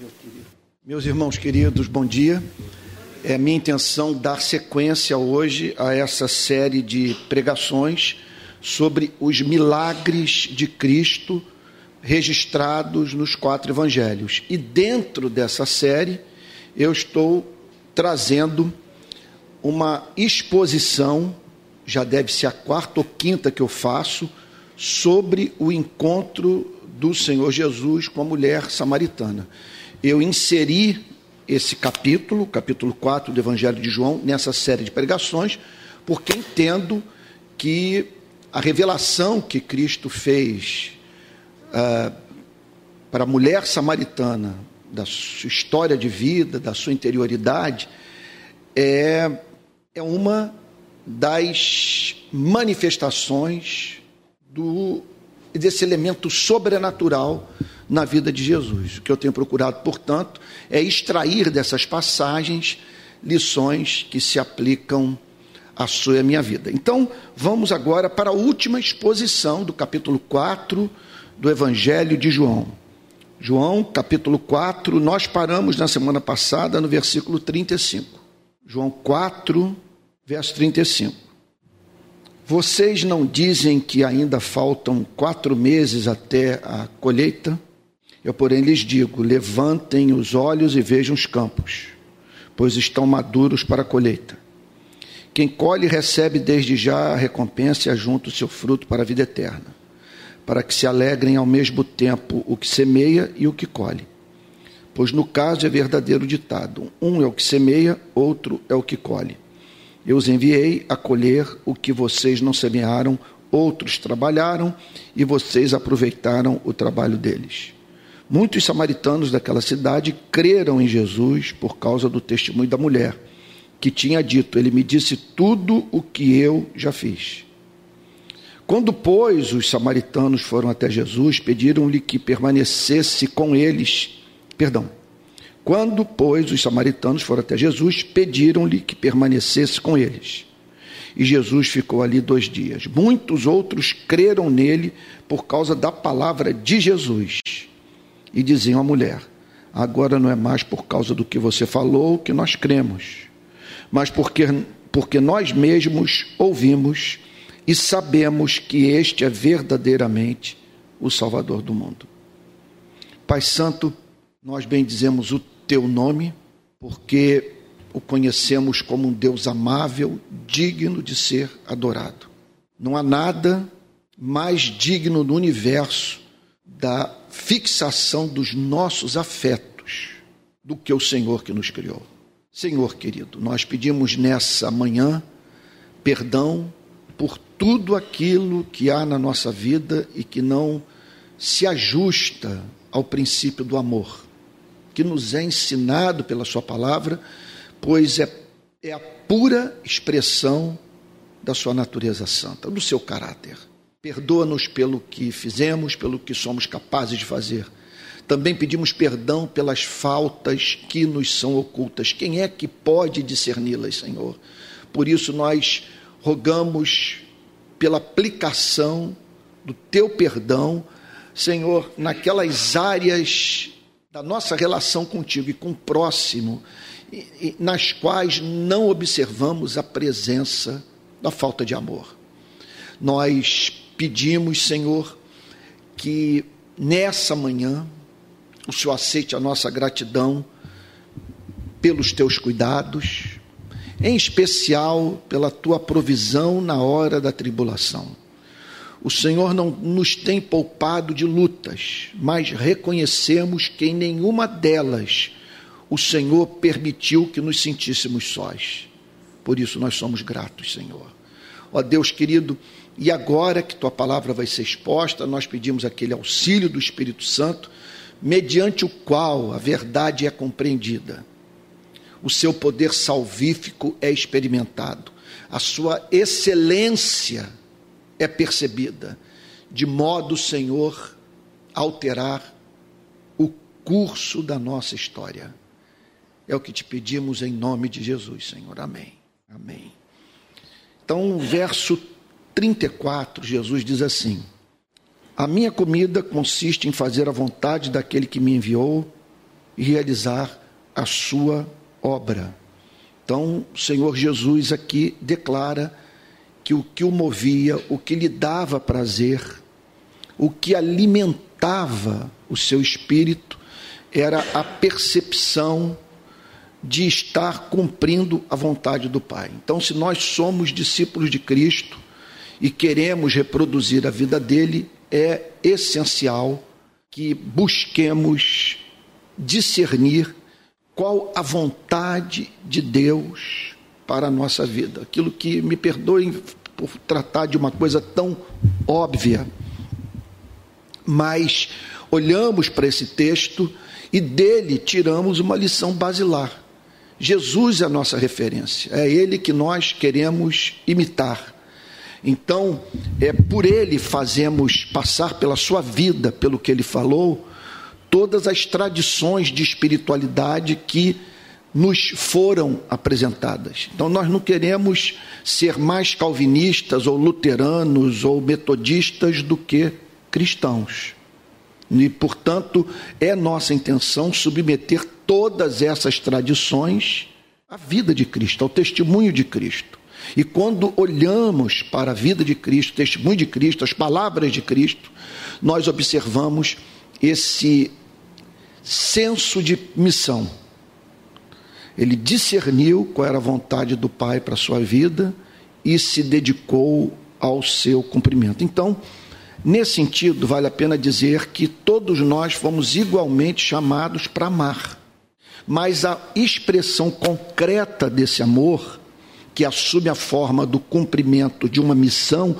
Meu Meus irmãos queridos, bom dia. É minha intenção dar sequência hoje a essa série de pregações sobre os milagres de Cristo registrados nos quatro evangelhos. E dentro dessa série, eu estou trazendo uma exposição, já deve ser a quarta ou quinta que eu faço, sobre o encontro do Senhor Jesus com a mulher samaritana. Eu inseri esse capítulo, capítulo 4 do Evangelho de João, nessa série de pregações, porque entendo que a revelação que Cristo fez uh, para a mulher samaritana, da sua história de vida, da sua interioridade, é, é uma das manifestações do desse elemento sobrenatural na vida de Jesus. O que eu tenho procurado, portanto, é extrair dessas passagens lições que se aplicam à sua e à minha vida. Então, vamos agora para a última exposição do capítulo 4 do Evangelho de João. João, capítulo 4, nós paramos na semana passada no versículo 35. João 4, verso 35. Vocês não dizem que ainda faltam quatro meses até a colheita? Eu, porém, lhes digo: levantem os olhos e vejam os campos, pois estão maduros para a colheita. Quem colhe recebe desde já a recompensa e ajunta o seu fruto para a vida eterna, para que se alegrem ao mesmo tempo o que semeia e o que colhe. Pois no caso é verdadeiro ditado: um é o que semeia, outro é o que colhe. Eu os enviei a colher o que vocês não semearam, outros trabalharam e vocês aproveitaram o trabalho deles. Muitos samaritanos daquela cidade creram em Jesus por causa do testemunho da mulher, que tinha dito: Ele me disse tudo o que eu já fiz. Quando, pois, os samaritanos foram até Jesus, pediram-lhe que permanecesse com eles, perdão, quando, pois, os samaritanos foram até Jesus, pediram-lhe que permanecesse com eles. E Jesus ficou ali dois dias. Muitos outros creram nele por causa da palavra de Jesus. E diziam à mulher: Agora não é mais por causa do que você falou que nós cremos, mas porque, porque nós mesmos ouvimos e sabemos que este é verdadeiramente o Salvador do mundo. Pai Santo, nós bendizemos o teu nome, porque o conhecemos como um Deus amável, digno de ser adorado. Não há nada mais digno no universo da fixação dos nossos afetos do que o Senhor que nos criou. Senhor querido, nós pedimos nessa manhã perdão por tudo aquilo que há na nossa vida e que não se ajusta ao princípio do amor que nos é ensinado pela Sua palavra, pois é, é a pura expressão da Sua natureza santa, do seu caráter. Perdoa-nos pelo que fizemos, pelo que somos capazes de fazer. Também pedimos perdão pelas faltas que nos são ocultas. Quem é que pode discerni-las, Senhor? Por isso nós rogamos pela aplicação do teu perdão, Senhor, naquelas áreas da nossa relação contigo e com o próximo, nas quais não observamos a presença da falta de amor. Nós pedimos, Senhor, que nessa manhã o Senhor aceite a nossa gratidão pelos teus cuidados, em especial pela tua provisão na hora da tribulação. O Senhor não nos tem poupado de lutas, mas reconhecemos que em nenhuma delas o Senhor permitiu que nos sentíssemos sós. Por isso nós somos gratos, Senhor. Ó Deus querido, e agora que tua palavra vai ser exposta, nós pedimos aquele auxílio do Espírito Santo, mediante o qual a verdade é compreendida. O seu poder salvífico é experimentado, a sua excelência é percebida, de modo, Senhor, alterar o curso da nossa história. É o que te pedimos em nome de Jesus, Senhor. Amém. Amém. Então, verso 34, Jesus diz assim: A minha comida consiste em fazer a vontade daquele que me enviou e realizar a sua obra. Então, o Senhor Jesus aqui declara que o que o movia, o que lhe dava prazer, o que alimentava o seu espírito, era a percepção de estar cumprindo a vontade do Pai. Então, se nós somos discípulos de Cristo e queremos reproduzir a vida dele, é essencial que busquemos discernir qual a vontade de Deus para a nossa vida. Aquilo que me perdoem por tratar de uma coisa tão óbvia, mas olhamos para esse texto e dele tiramos uma lição basilar. Jesus é a nossa referência, é ele que nós queremos imitar. Então, é por ele fazemos passar pela sua vida, pelo que ele falou, todas as tradições de espiritualidade que nos foram apresentadas. Então, nós não queremos ser mais calvinistas ou luteranos ou metodistas do que cristãos. E, portanto, é nossa intenção submeter todas essas tradições à vida de Cristo, ao testemunho de Cristo. E quando olhamos para a vida de Cristo, o testemunho de Cristo, as palavras de Cristo, nós observamos esse senso de missão. Ele discerniu qual era a vontade do Pai para a sua vida e se dedicou ao seu cumprimento. Então, nesse sentido, vale a pena dizer que todos nós fomos igualmente chamados para amar. Mas a expressão concreta desse amor, que assume a forma do cumprimento de uma missão,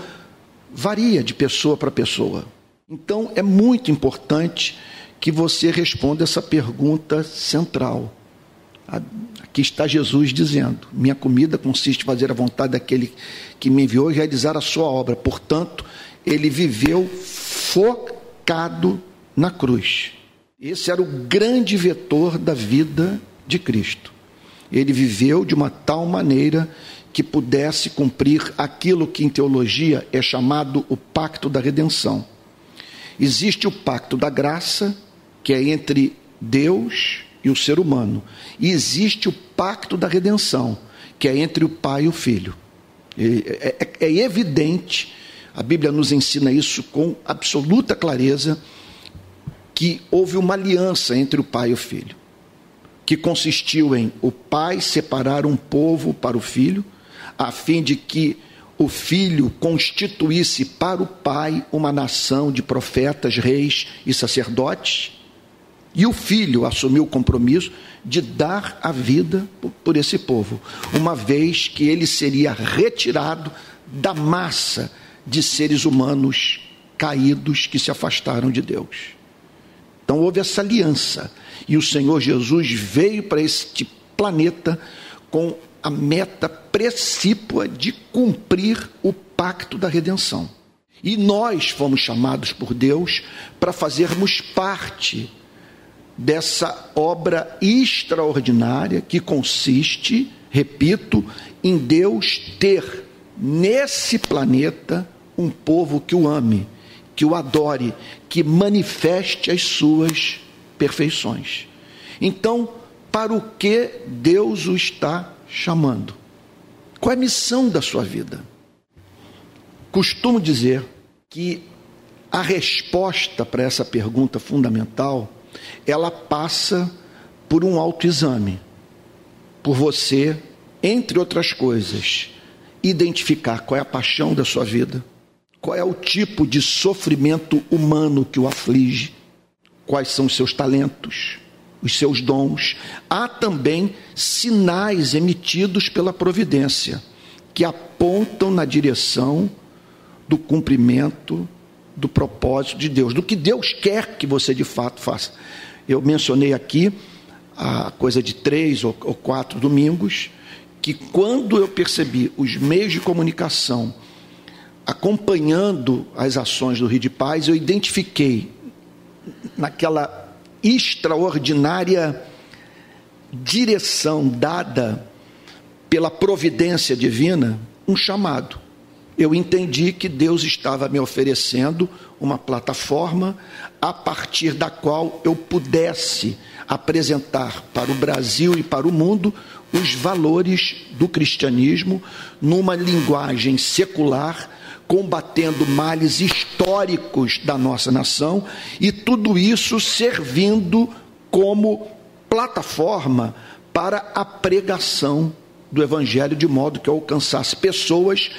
varia de pessoa para pessoa. Então, é muito importante que você responda essa pergunta central. Aqui está Jesus dizendo: Minha comida consiste em fazer a vontade daquele que me enviou e realizar a sua obra. Portanto, ele viveu focado na cruz. Esse era o grande vetor da vida de Cristo. Ele viveu de uma tal maneira que pudesse cumprir aquilo que em teologia é chamado o pacto da redenção. Existe o pacto da graça que é entre Deus e o ser humano. E existe o pacto da redenção, que é entre o Pai e o Filho. É, é, é evidente, a Bíblia nos ensina isso com absoluta clareza, que houve uma aliança entre o Pai e o Filho, que consistiu em o Pai separar um povo para o Filho, a fim de que o filho constituísse para o pai uma nação de profetas, reis e sacerdotes, e o filho assumiu o compromisso de dar a vida por esse povo, uma vez que ele seria retirado da massa de seres humanos caídos que se afastaram de Deus. Então houve essa aliança, e o Senhor Jesus veio para este planeta com a meta precípua de cumprir o pacto da redenção. E nós fomos chamados por Deus para fazermos parte dessa obra extraordinária que consiste, repito, em Deus ter nesse planeta um povo que o ame, que o adore, que manifeste as suas perfeições. Então, para o que Deus o está chamando? Qual é a missão da sua vida? Costumo dizer que a resposta para essa pergunta fundamental ela passa por um autoexame, por você, entre outras coisas, identificar qual é a paixão da sua vida, qual é o tipo de sofrimento humano que o aflige, quais são os seus talentos, os seus dons. Há também sinais emitidos pela providência que apontam na direção do cumprimento do propósito de Deus, do que Deus quer que você de fato faça. Eu mencionei aqui, a coisa de três ou, quatro domingos, que quando eu percebi os meios de comunicação acompanhando as ações do Rio de Paz, eu identifiquei naquela extraordinária direção dada pela providência divina um chamado. eu entendi que Deus estava me oferecendo uma plataforma a partir da qual eu pudesse apresentar para o Brasil e para o mundo os valores do cristianismo numa linguagem secular, combatendo males históricos da nossa nação e tudo isso servindo como plataforma para a pregação do evangelho de modo que alcançasse pessoas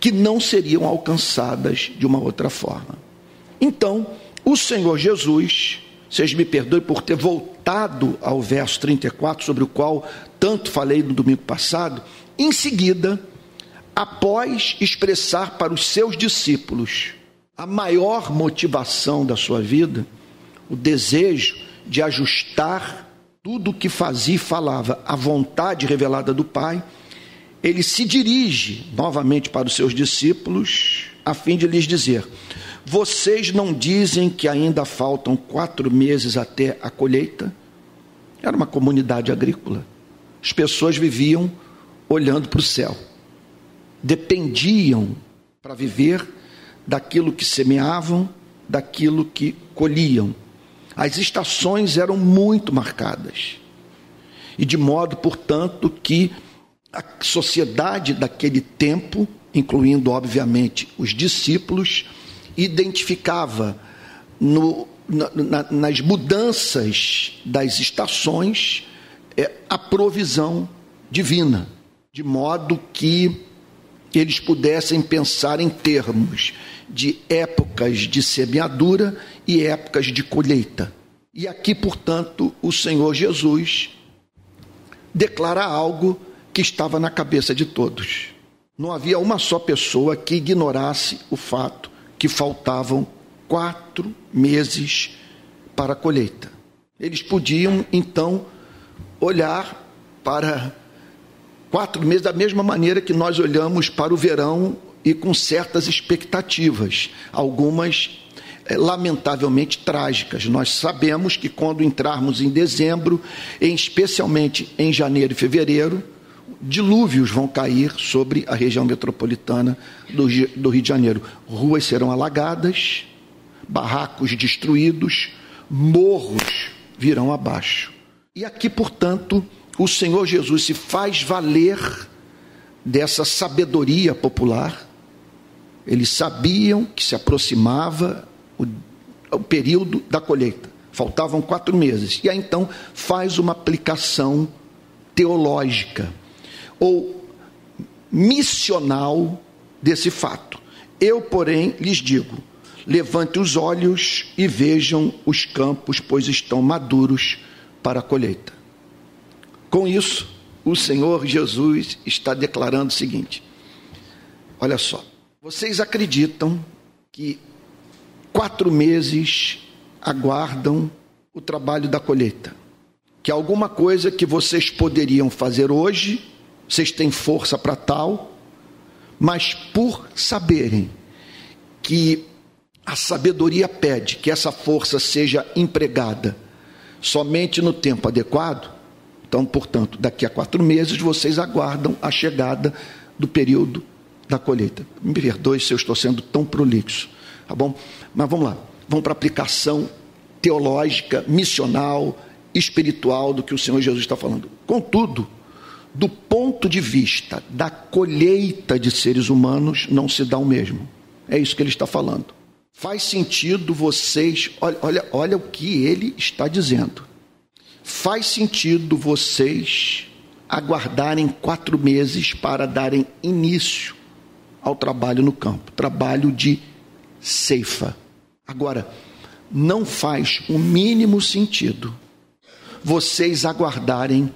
que não seriam alcançadas de uma outra forma. Então, o Senhor Jesus, vocês me perdoem por ter voltado ao verso 34, sobre o qual tanto falei no domingo passado, em seguida, após expressar para os seus discípulos a maior motivação da sua vida, o desejo de ajustar tudo o que fazia e falava à vontade revelada do Pai, ele se dirige novamente para os seus discípulos, a fim de lhes dizer: Vocês não dizem que ainda faltam quatro meses até a colheita? Era uma comunidade agrícola. As pessoas viviam olhando para o céu, dependiam para viver daquilo que semeavam, daquilo que colhiam. As estações eram muito marcadas. E de modo, portanto, que a sociedade daquele tempo, incluindo, obviamente, os discípulos, identificava no, na, nas mudanças das estações é, a provisão divina, de modo que eles pudessem pensar em termos de épocas de semeadura e épocas de colheita. E aqui, portanto, o Senhor Jesus declara algo que estava na cabeça de todos. Não havia uma só pessoa que ignorasse o fato que faltavam quatro meses para a colheita. Eles podiam, então, olhar para quatro meses da mesma maneira que nós olhamos para o verão e com certas expectativas, algumas é, lamentavelmente trágicas. Nós sabemos que quando entrarmos em dezembro, em, especialmente em janeiro e fevereiro, dilúvios vão cair sobre a região metropolitana do Rio de Janeiro. Ruas serão alagadas, barracos destruídos, morros virão abaixo. E aqui, portanto, o Senhor Jesus se faz valer dessa sabedoria popular. Eles sabiam que se aproximava o, o período da colheita, faltavam quatro meses. E aí então faz uma aplicação teológica ou missional desse fato. Eu, porém, lhes digo: levante os olhos e vejam os campos, pois estão maduros para a colheita. Com isso, o Senhor Jesus está declarando o seguinte: olha só, vocês acreditam que quatro meses aguardam o trabalho da colheita? Que alguma coisa que vocês poderiam fazer hoje, vocês têm força para tal, mas por saberem que a sabedoria pede que essa força seja empregada somente no tempo adequado. Então, portanto, daqui a quatro meses vocês aguardam a chegada do período da colheita. Me perdoe se eu estou sendo tão prolixo, tá bom? Mas vamos lá, vamos para a aplicação teológica, missional, espiritual do que o Senhor Jesus está falando. Contudo, do ponto de vista da colheita de seres humanos, não se dá o mesmo. É isso que ele está falando. Faz sentido vocês, olha, olha, olha o que ele está dizendo. Faz sentido vocês aguardarem quatro meses para darem início ao trabalho no campo trabalho de ceifa. Agora, não faz o mínimo sentido vocês aguardarem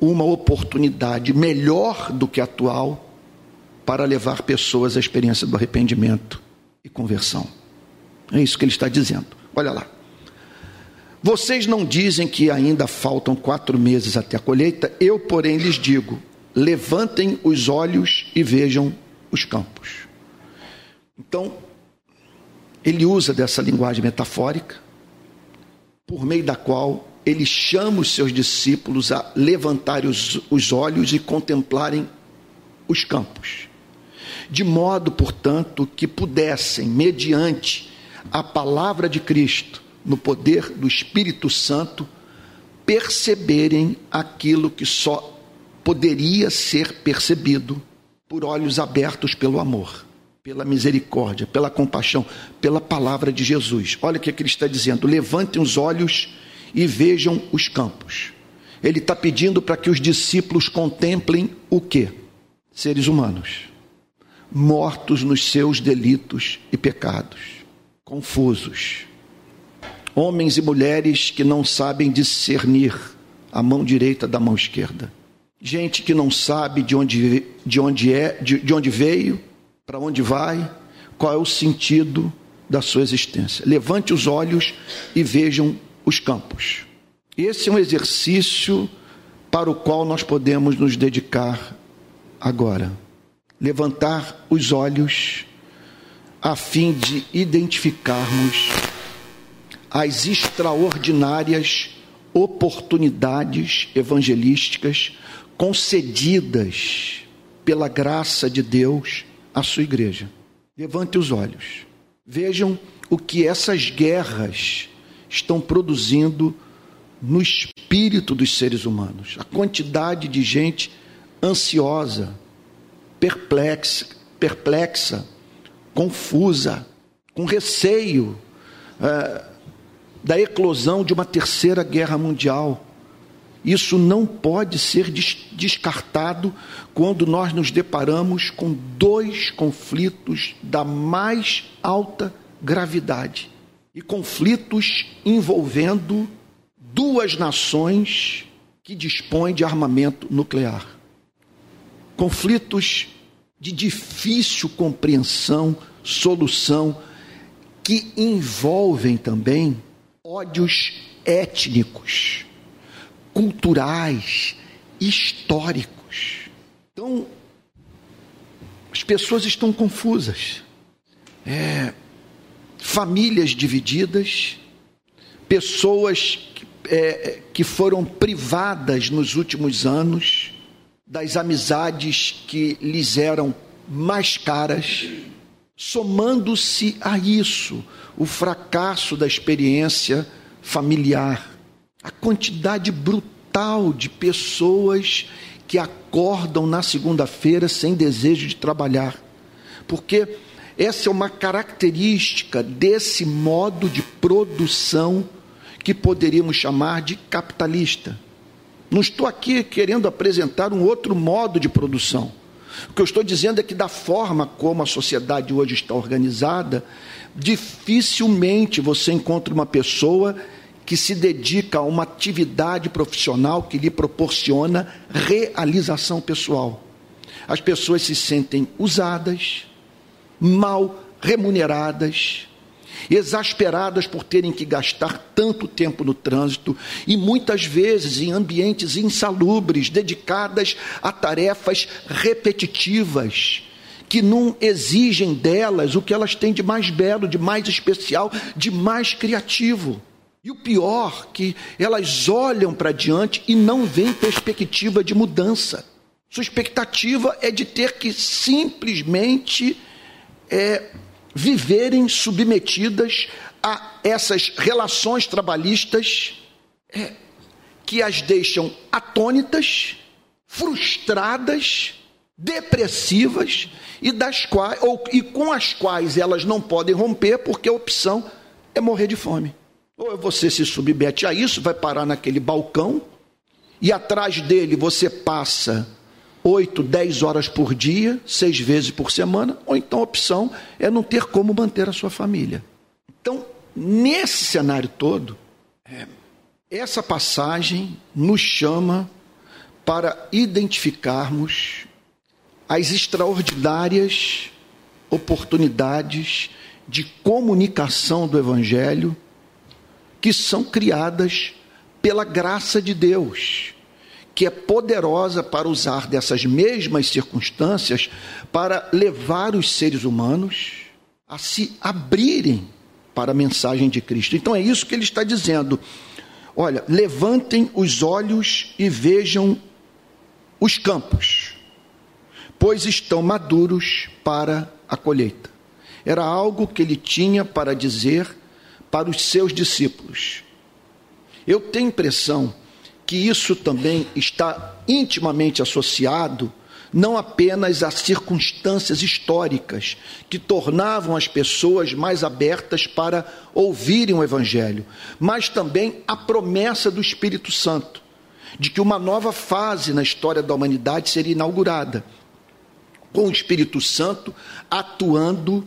uma oportunidade melhor do que a atual para levar pessoas à experiência do arrependimento e conversão. É isso que ele está dizendo. Olha lá. Vocês não dizem que ainda faltam quatro meses até a colheita, eu, porém, lhes digo: levantem os olhos e vejam os campos. Então, ele usa dessa linguagem metafórica, por meio da qual ele chama os seus discípulos a levantarem os, os olhos e contemplarem os campos. de modo, portanto, que pudessem, mediante a palavra de Cristo, no poder do Espírito Santo, perceberem aquilo que só poderia ser percebido por olhos abertos pelo amor, pela misericórdia, pela compaixão, pela palavra de Jesus. Olha o que ele está dizendo: levantem os olhos e vejam os campos. Ele está pedindo para que os discípulos contemplem o que? Seres humanos, mortos nos seus delitos e pecados, confusos, homens e mulheres que não sabem discernir a mão direita da mão esquerda, gente que não sabe de onde, de onde é, de, de onde veio, para onde vai, qual é o sentido da sua existência. Levante os olhos e vejam os campos. Esse é um exercício para o qual nós podemos nos dedicar agora. Levantar os olhos a fim de identificarmos as extraordinárias oportunidades evangelísticas concedidas pela graça de Deus à sua igreja. Levante os olhos. Vejam o que essas guerras estão produzindo no espírito dos seres humanos. A quantidade de gente ansiosa, perplexa, perplexa confusa, com receio é, da eclosão de uma terceira guerra mundial. Isso não pode ser descartado quando nós nos deparamos com dois conflitos da mais alta gravidade e conflitos envolvendo duas nações que dispõem de armamento nuclear. Conflitos de difícil compreensão, solução, que envolvem também ódios étnicos, culturais, históricos. Então, as pessoas estão confusas. É, famílias divididas, pessoas que, é, que foram privadas nos últimos anos das amizades que lhes eram mais caras, somando-se a isso o fracasso da experiência familiar, a quantidade brutal de pessoas que acordam na segunda-feira sem desejo de trabalhar, porque essa é uma característica desse modo de produção que poderíamos chamar de capitalista. Não estou aqui querendo apresentar um outro modo de produção. O que eu estou dizendo é que, da forma como a sociedade hoje está organizada, dificilmente você encontra uma pessoa que se dedica a uma atividade profissional que lhe proporciona realização pessoal. As pessoas se sentem usadas, mal remuneradas, exasperadas por terem que gastar tanto tempo no trânsito e muitas vezes em ambientes insalubres, dedicadas a tarefas repetitivas que não exigem delas o que elas têm de mais belo, de mais especial, de mais criativo. E o pior, que elas olham para diante e não veem perspectiva de mudança. Sua expectativa é de ter que simplesmente é, viverem submetidas a essas relações trabalhistas é, que as deixam atônitas, frustradas, depressivas e das quais ou e com as quais elas não podem romper porque a opção é morrer de fome. Ou você se submete a isso, vai parar naquele balcão e atrás dele você passa 8, 10 horas por dia, seis vezes por semana, ou então a opção é não ter como manter a sua família. Então, nesse cenário todo, essa passagem nos chama para identificarmos as extraordinárias oportunidades de comunicação do Evangelho que são criadas pela graça de Deus que é poderosa para usar dessas mesmas circunstâncias para levar os seres humanos a se abrirem para a mensagem de Cristo. Então é isso que ele está dizendo. Olha, levantem os olhos e vejam os campos, pois estão maduros para a colheita. Era algo que ele tinha para dizer para os seus discípulos. Eu tenho impressão que isso também está intimamente associado não apenas às circunstâncias históricas que tornavam as pessoas mais abertas para ouvirem o Evangelho, mas também à promessa do Espírito Santo, de que uma nova fase na história da humanidade seria inaugurada, com o Espírito Santo atuando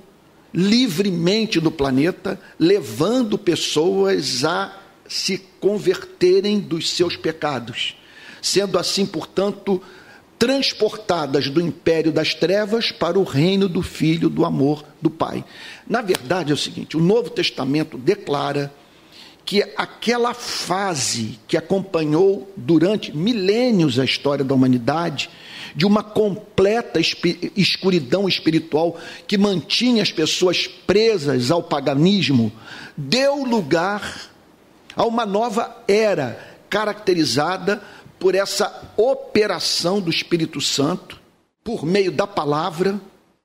livremente no planeta, levando pessoas a se converterem dos seus pecados, sendo assim, portanto, transportadas do império das trevas para o reino do Filho do amor do Pai. Na verdade é o seguinte: o Novo Testamento declara que aquela fase que acompanhou durante milênios a história da humanidade, de uma completa escuridão espiritual que mantinha as pessoas presas ao paganismo, deu lugar a uma nova era caracterizada por essa operação do Espírito Santo, por meio da palavra,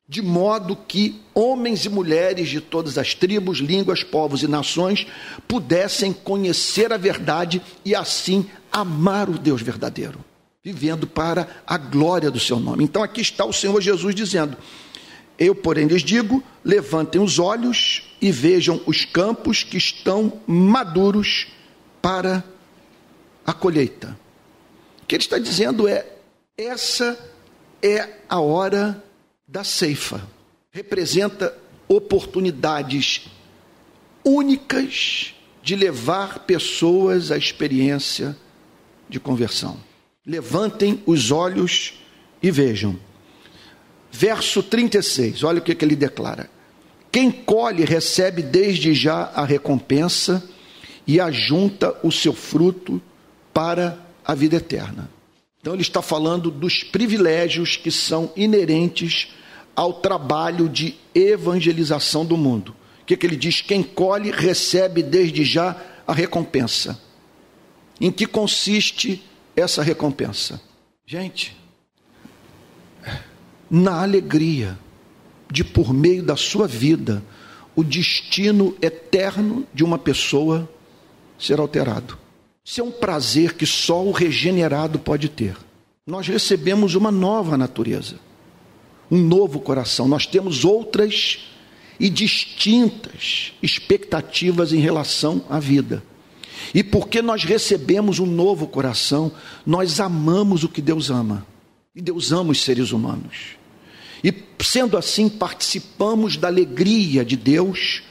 de modo que homens e mulheres de todas as tribos, línguas, povos e nações pudessem conhecer a verdade e assim amar o Deus verdadeiro, vivendo para a glória do seu nome. Então aqui está o Senhor Jesus dizendo: Eu, porém, lhes digo: levantem os olhos e vejam os campos que estão maduros para a colheita. O que ele está dizendo é: essa é a hora da ceifa. Representa oportunidades únicas de levar pessoas à experiência de conversão. Levantem os olhos e vejam. Verso 36, olha o que, que ele declara: Quem colhe recebe desde já a recompensa e ajunta o seu fruto para a vida eterna. Então, ele está falando dos privilégios que são inerentes ao trabalho de evangelização do mundo. O que, que ele diz? Quem colhe recebe desde já a recompensa. Em que consiste essa recompensa? Gente, na alegria de, por meio da sua vida, o destino eterno de uma pessoa ser alterado. Isso é um prazer que só o regenerado pode ter. Nós recebemos uma nova natureza, um novo coração. Nós temos outras e distintas expectativas em relação à vida. E porque nós recebemos um novo coração, nós amamos o que Deus ama. E Deus ama os seres humanos. E sendo assim, participamos da alegria de Deus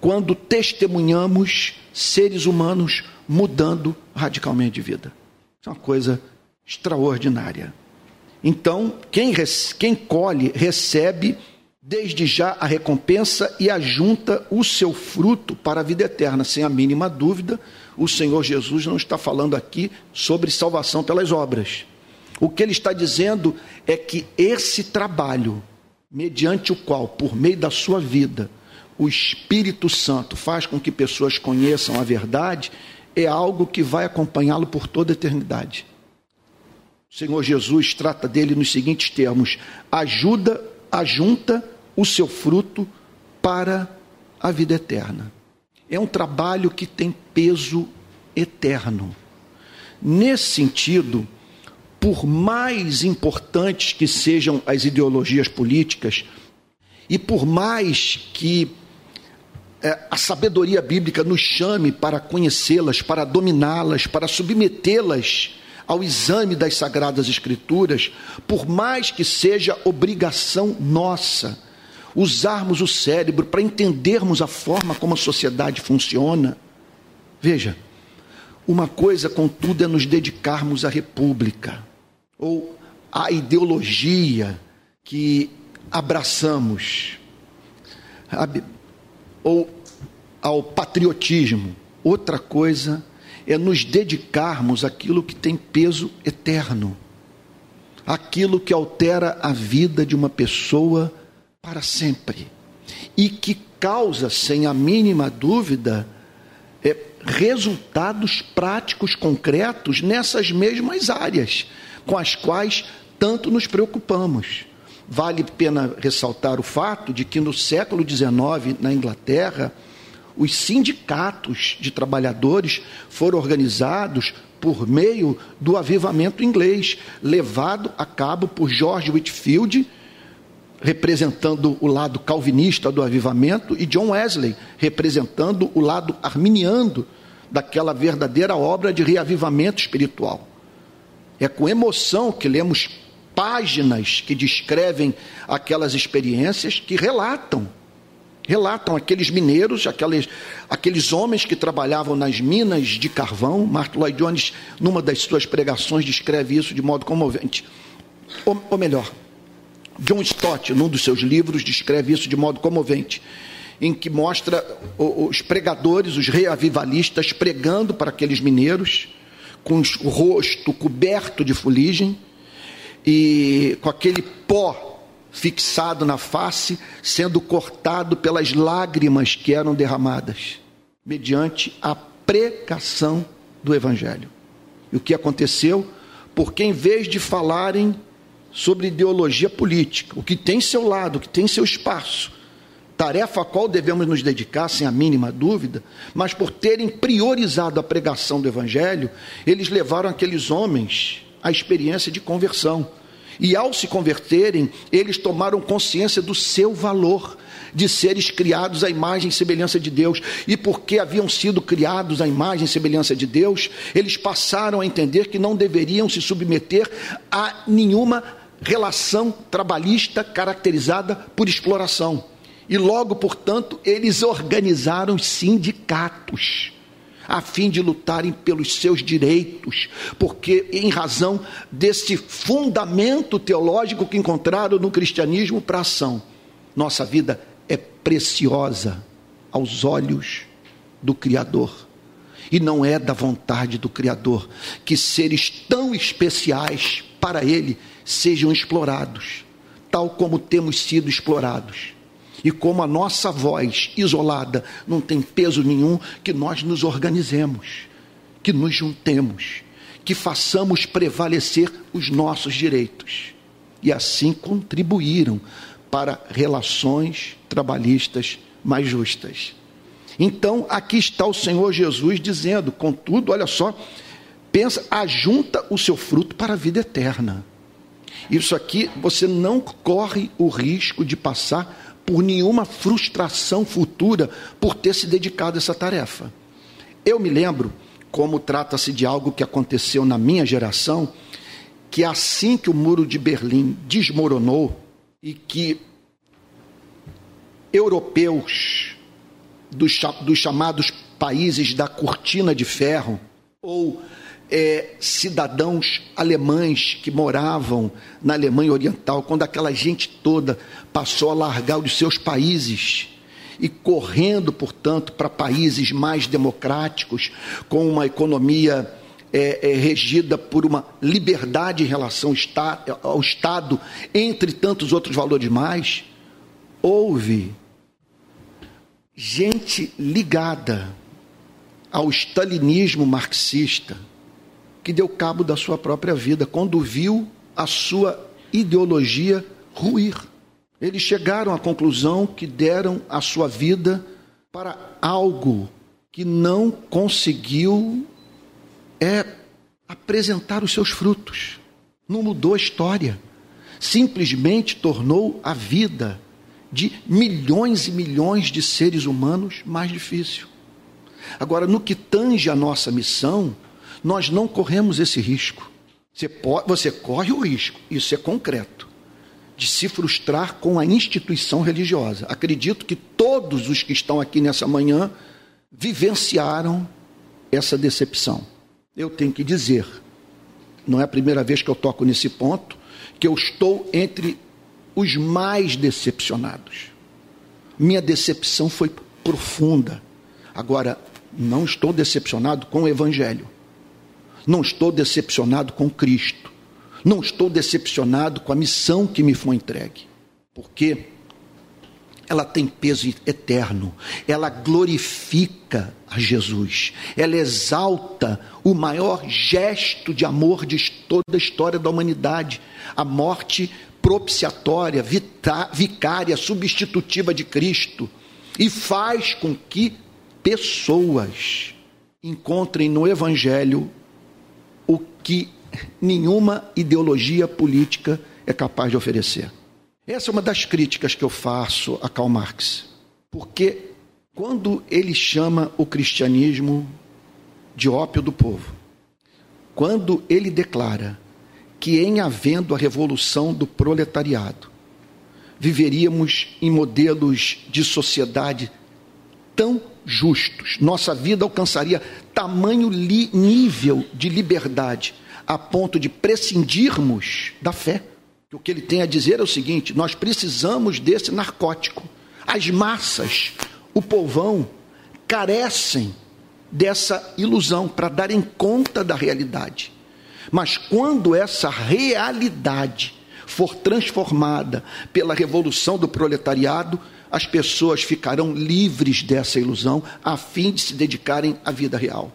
quando testemunhamos seres humanos mudando radicalmente de vida. Isso é uma coisa extraordinária. Então, quem, quem colhe, recebe desde já a recompensa e ajunta o seu fruto para a vida eterna. Sem a mínima dúvida, o Senhor Jesus não está falando aqui sobre salvação pelas obras. O que ele está dizendo é que esse trabalho, mediante o qual, por meio da sua vida, o Espírito Santo faz com que pessoas conheçam a verdade, é algo que vai acompanhá-lo por toda a eternidade. O Senhor Jesus trata dele nos seguintes termos: ajuda, ajunta o seu fruto para a vida eterna. É um trabalho que tem peso eterno. Nesse sentido, por mais importantes que sejam as ideologias políticas, e por mais que é, a sabedoria bíblica nos chame para conhecê-las, para dominá-las, para submetê-las ao exame das sagradas escrituras, por mais que seja obrigação nossa usarmos o cérebro para entendermos a forma como a sociedade funciona. Veja, uma coisa, contudo, é nos dedicarmos à república ou à ideologia que abraçamos ou ao patriotismo. Outra coisa é nos dedicarmos àquilo que tem peso eterno, aquilo que altera a vida de uma pessoa para sempre e que causa, sem a mínima dúvida, é, resultados práticos concretos nessas mesmas áreas com as quais tanto nos preocupamos. vale pena ressaltar o fato de que no século XIX, na Inglaterra, os sindicatos de trabalhadores foram organizados por meio do avivamento inglês, levado a cabo por George Whitfield, representando o lado calvinista do avivamento, e John Wesley, representando o lado arminiano daquela verdadeira obra de reavivamento espiritual. É com emoção que lemos páginas que descrevem aquelas experiências que relatam relatam aqueles mineiros, aqueles, aqueles homens que trabalhavam nas minas de carvão. Mark Lloyd Jones, numa das suas pregações, descreve isso de modo comovente. Ou, ou melhor, John Stott, num dos seus livros, descreve isso de modo comovente, em que mostra os pregadores, os reavivalistas, pregando para aqueles mineiros, com o rosto coberto de fuligem e com aquele pó fixado na face, sendo cortado pelas lágrimas que eram derramadas, mediante a pregação do Evangelho. E o que aconteceu? Porque em vez de falarem sobre ideologia política, o que tem seu lado, o que tem seu espaço, tarefa a qual devemos nos dedicar, sem a mínima dúvida, mas por terem priorizado a pregação do Evangelho, eles levaram aqueles homens à experiência de conversão e ao se converterem, eles tomaram consciência do seu valor de seres criados à imagem e semelhança de Deus. E porque haviam sido criados à imagem e semelhança de Deus, eles passaram a entender que não deveriam se submeter a nenhuma relação trabalhista caracterizada por exploração. E logo, portanto, eles organizaram sindicatos a fim de lutarem pelos seus direitos, porque em razão desse fundamento teológico que encontraram no cristianismo para ação, nossa vida é preciosa aos olhos do Criador. E não é da vontade do Criador que seres tão especiais para Ele sejam explorados, tal como temos sido explorados. E como a nossa voz isolada não tem peso nenhum, que nós nos organizemos, que nos juntemos, que façamos prevalecer os nossos direitos. E assim contribuíram para relações trabalhistas mais justas. Então, aqui está o Senhor Jesus dizendo, contudo, olha só, pensa, ajunta o seu fruto para a vida eterna. Isso aqui você não corre o risco de passar por nenhuma frustração futura por ter se dedicado a essa tarefa. Eu me lembro, como trata-se de algo que aconteceu na minha geração, que assim que o muro de Berlim desmoronou e que europeus dos, dos chamados países da cortina de ferro, ou é, cidadãos alemães que moravam na Alemanha Oriental, quando aquela gente toda passou a largar os seus países e correndo, portanto, para países mais democráticos, com uma economia é, é, regida por uma liberdade em relação ao Estado, entre tantos outros valores mais, houve gente ligada ao stalinismo marxista que deu cabo da sua própria vida quando viu a sua ideologia ruir. Eles chegaram à conclusão que deram a sua vida para algo que não conseguiu é apresentar os seus frutos. Não mudou a história. Simplesmente tornou a vida de milhões e milhões de seres humanos mais difícil. Agora, no que tange a nossa missão, nós não corremos esse risco. Você, pode, você corre o risco, isso é concreto, de se frustrar com a instituição religiosa. Acredito que todos os que estão aqui nessa manhã vivenciaram essa decepção. Eu tenho que dizer, não é a primeira vez que eu toco nesse ponto, que eu estou entre os mais decepcionados. Minha decepção foi profunda. Agora, não estou decepcionado com o Evangelho. Não estou decepcionado com Cristo. Não estou decepcionado com a missão que me foi entregue. Porque ela tem peso eterno. Ela glorifica a Jesus. Ela exalta o maior gesto de amor de toda a história da humanidade, a morte propiciatória, vicária, substitutiva de Cristo e faz com que pessoas encontrem no Evangelho o que nenhuma ideologia política é capaz de oferecer. Essa é uma das críticas que eu faço a Karl Marx, porque quando ele chama o cristianismo de ópio do povo, quando ele declara que, em havendo a revolução do proletariado, viveríamos em modelos de sociedade tão justos, nossa vida alcançaria tamanho nível de liberdade a ponto de prescindirmos da fé. O que ele tem a dizer é o seguinte: nós precisamos desse narcótico. As massas, o povão, carecem dessa ilusão para darem conta da realidade. Mas quando essa realidade for transformada pela revolução do proletariado, as pessoas ficarão livres dessa ilusão a fim de se dedicarem à vida real.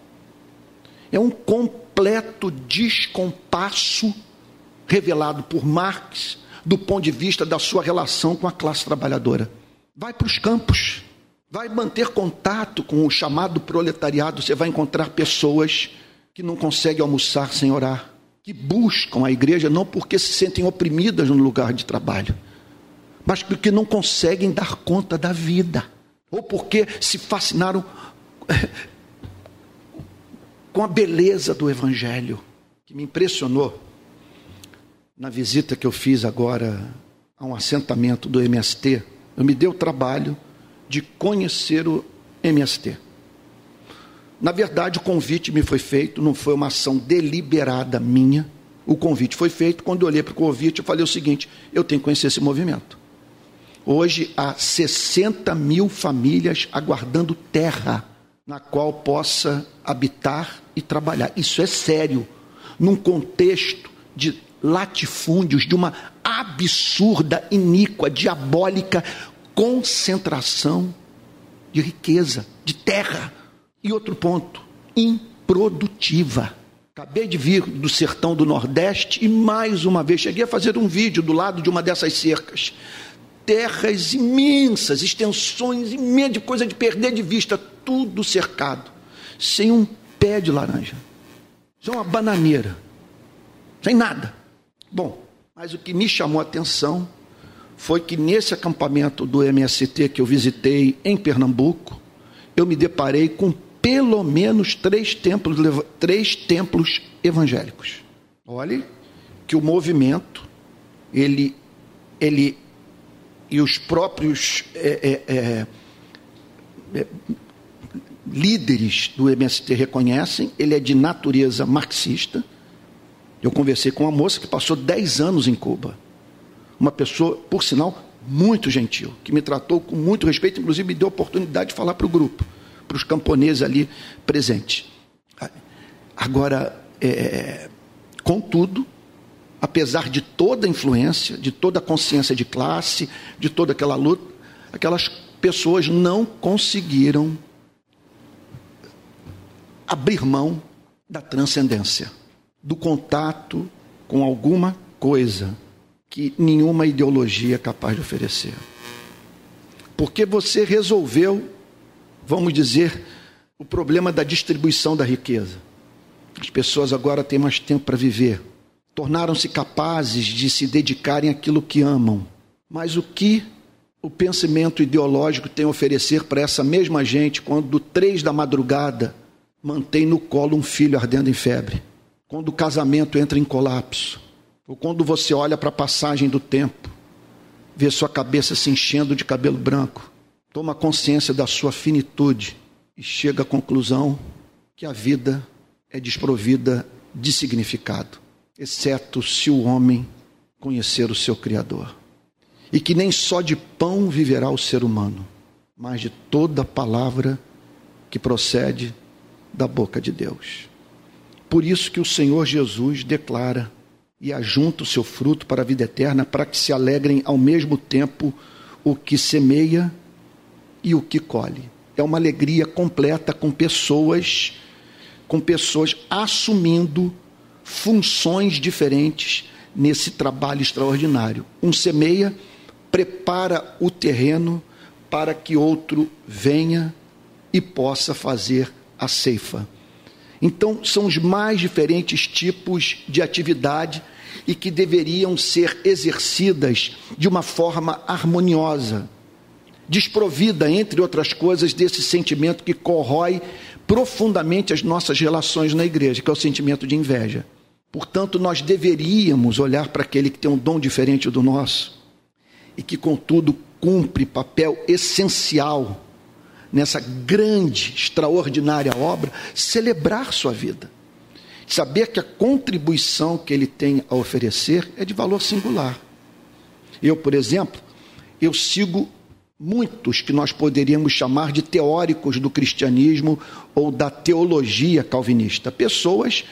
É um completo descompasso revelado por Marx do ponto de vista da sua relação com a classe trabalhadora. Vai para os campos, vai manter contato com o chamado proletariado, você vai encontrar pessoas que não conseguem almoçar sem orar, que buscam a igreja não porque se sentem oprimidas no lugar de trabalho, mas porque não conseguem dar conta da vida, ou porque se fascinaram com a beleza do Evangelho, que me impressionou na visita que eu fiz agora a um assentamento do MST. Eu me dei o trabalho de conhecer o MST. Na verdade, o convite me foi feito, não foi uma ação deliberada minha. O convite foi feito. Quando eu olhei para o convite, eu falei o seguinte: eu tenho que conhecer esse movimento. Hoje há 60 mil famílias aguardando terra na qual possa habitar e trabalhar. Isso é sério, num contexto de latifúndios, de uma absurda, iníqua, diabólica concentração de riqueza, de terra. E outro ponto, improdutiva. Acabei de vir do sertão do Nordeste e mais uma vez cheguei a fazer um vídeo do lado de uma dessas cercas. Terras imensas, extensões imensas, de coisa de perder de vista, tudo cercado, sem um pé de laranja. É uma bananeira, sem nada. Bom, mas o que me chamou a atenção foi que nesse acampamento do MST que eu visitei em Pernambuco, eu me deparei com pelo menos três templos, três templos evangélicos. Olhe que o movimento, ele, ele e os próprios é, é, é, é líderes do MST reconhecem, ele é de natureza marxista. Eu conversei com uma moça que passou 10 anos em Cuba. Uma pessoa, por sinal, muito gentil, que me tratou com muito respeito, inclusive me deu a oportunidade de falar para o grupo, para os camponeses ali presentes. Agora, é, contudo, apesar de toda a influência, de toda a consciência de classe, de toda aquela luta, aquelas pessoas não conseguiram abrir mão da transcendência, do contato com alguma coisa que nenhuma ideologia é capaz de oferecer. Porque você resolveu, vamos dizer, o problema da distribuição da riqueza. As pessoas agora têm mais tempo para viver, tornaram-se capazes de se dedicarem àquilo que amam. Mas o que o pensamento ideológico tem a oferecer para essa mesma gente quando, três da madrugada, mantém no colo um filho ardendo em febre, quando o casamento entra em colapso, ou quando você olha para a passagem do tempo, vê sua cabeça se enchendo de cabelo branco, toma consciência da sua finitude e chega à conclusão que a vida é desprovida de significado, exceto se o homem conhecer o seu Criador. E que nem só de pão viverá o ser humano, mas de toda palavra que procede da boca de Deus. Por isso que o Senhor Jesus declara e ajunta o seu fruto para a vida eterna, para que se alegrem ao mesmo tempo o que semeia e o que colhe. É uma alegria completa com pessoas com pessoas assumindo funções diferentes nesse trabalho extraordinário. Um semeia, prepara o terreno para que outro venha e possa fazer a ceifa. Então, são os mais diferentes tipos de atividade e que deveriam ser exercidas de uma forma harmoniosa, desprovida, entre outras coisas, desse sentimento que corrói profundamente as nossas relações na igreja, que é o sentimento de inveja. Portanto, nós deveríamos olhar para aquele que tem um dom diferente do nosso e que, contudo, cumpre papel essencial nessa grande, extraordinária obra, celebrar sua vida. Saber que a contribuição que ele tem a oferecer é de valor singular. Eu, por exemplo, eu sigo muitos que nós poderíamos chamar de teóricos do cristianismo ou da teologia calvinista, pessoas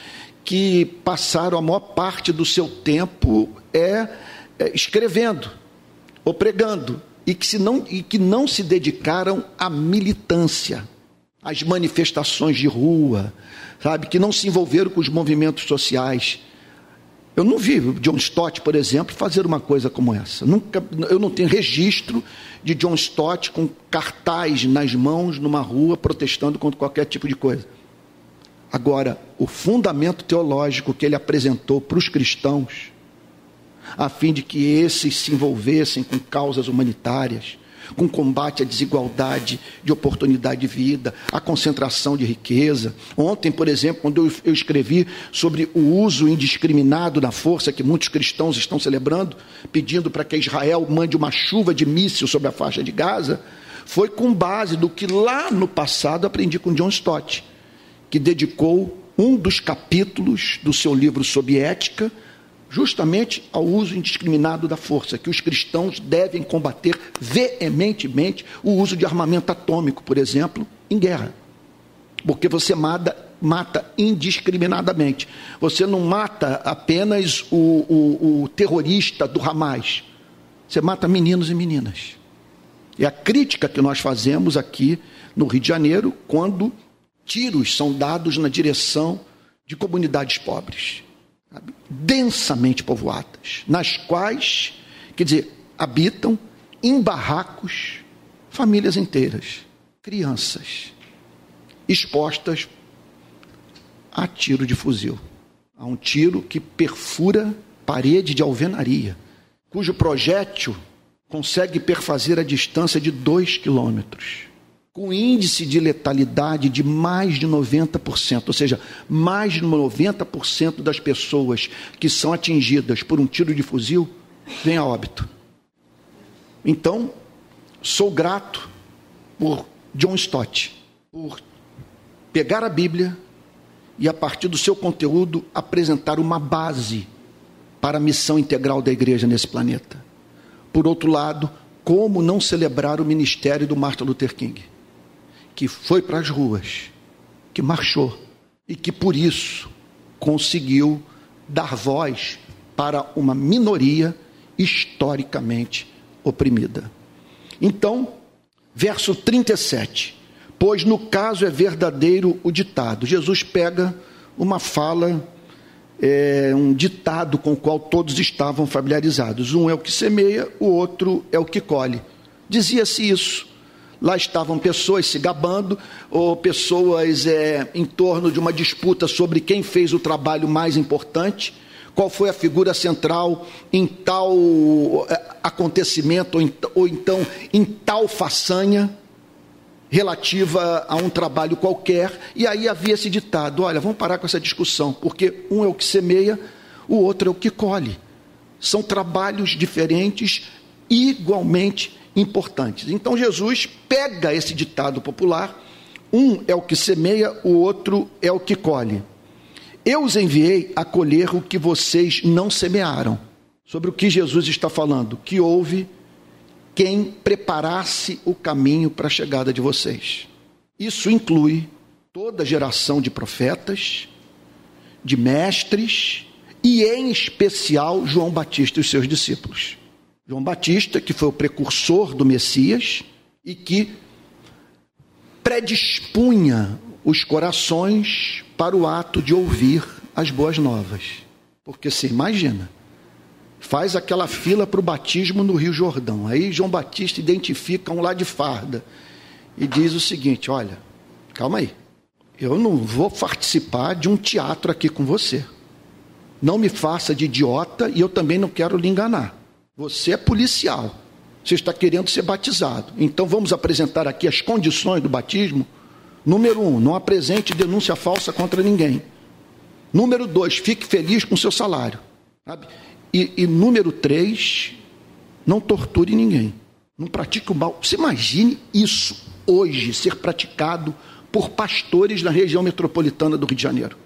que passaram a maior parte do seu tempo é, é escrevendo ou pregando e que, se não, e que não se dedicaram à militância, às manifestações de rua, sabe, que não se envolveram com os movimentos sociais. Eu não vi John Stott, por exemplo, fazer uma coisa como essa. Nunca, eu não tenho registro de John Stott com cartaz nas mãos numa rua protestando contra qualquer tipo de coisa. Agora, o fundamento teológico que ele apresentou para os cristãos, a fim de que esses se envolvessem com causas humanitárias, com combate à desigualdade de oportunidade de vida, à concentração de riqueza. Ontem, por exemplo, quando eu escrevi sobre o uso indiscriminado da força que muitos cristãos estão celebrando, pedindo para que Israel mande uma chuva de míssil sobre a faixa de Gaza, foi com base do que lá no passado aprendi com John Stott, que dedicou um dos capítulos do seu livro sobre ética justamente ao uso indiscriminado da força, que os cristãos devem combater veementemente o uso de armamento atômico, por exemplo, em guerra. Porque você mata, mata indiscriminadamente. Você não mata apenas o, o, o terrorista do Hamas. Você mata meninos e meninas. É a crítica que nós fazemos aqui no Rio de Janeiro quando tiros são dados na direção de comunidades pobres sabe, densamente povoadas, nas quais, quer dizer, habitam em barracos famílias inteiras, crianças, expostas a tiro de fuzil, a um tiro que perfura parede de alvenaria, cujo projétil consegue perfazer a distância de dois quilômetros com índice de letalidade de mais de 90%, ou seja, mais de 90% das pessoas que são atingidas por um tiro de fuzil vêm a óbito. Então, sou grato por John Stott, por pegar a Bíblia e, a partir do seu conteúdo, apresentar uma base para a missão integral da igreja nesse planeta. Por outro lado, como não celebrar o ministério do Martin Luther King? Que foi para as ruas, que marchou e que por isso conseguiu dar voz para uma minoria historicamente oprimida. Então, verso 37. Pois no caso é verdadeiro o ditado. Jesus pega uma fala, é, um ditado com o qual todos estavam familiarizados. Um é o que semeia, o outro é o que colhe. Dizia-se isso Lá estavam pessoas se gabando, ou pessoas é, em torno de uma disputa sobre quem fez o trabalho mais importante, qual foi a figura central em tal é, acontecimento, ou, ou então em tal façanha relativa a um trabalho qualquer, e aí havia esse ditado: olha, vamos parar com essa discussão, porque um é o que semeia, o outro é o que colhe. São trabalhos diferentes, igualmente importantes. Então Jesus pega esse ditado popular, um é o que semeia, o outro é o que colhe. Eu os enviei a colher o que vocês não semearam. Sobre o que Jesus está falando? Que houve quem preparasse o caminho para a chegada de vocês. Isso inclui toda geração de profetas, de mestres e, em especial, João Batista e os seus discípulos. João Batista, que foi o precursor do Messias e que predispunha os corações para o ato de ouvir as boas novas. Porque se imagina, faz aquela fila para o batismo no Rio Jordão. Aí João Batista identifica um lá de farda e diz o seguinte: Olha, calma aí, eu não vou participar de um teatro aqui com você. Não me faça de idiota e eu também não quero lhe enganar. Você é policial. Você está querendo ser batizado. Então vamos apresentar aqui as condições do batismo. Número um, não apresente denúncia falsa contra ninguém. Número dois, fique feliz com seu salário. Sabe? E, e número três, não torture ninguém. Não pratique o mal. Você imagine isso hoje ser praticado por pastores na região metropolitana do Rio de Janeiro.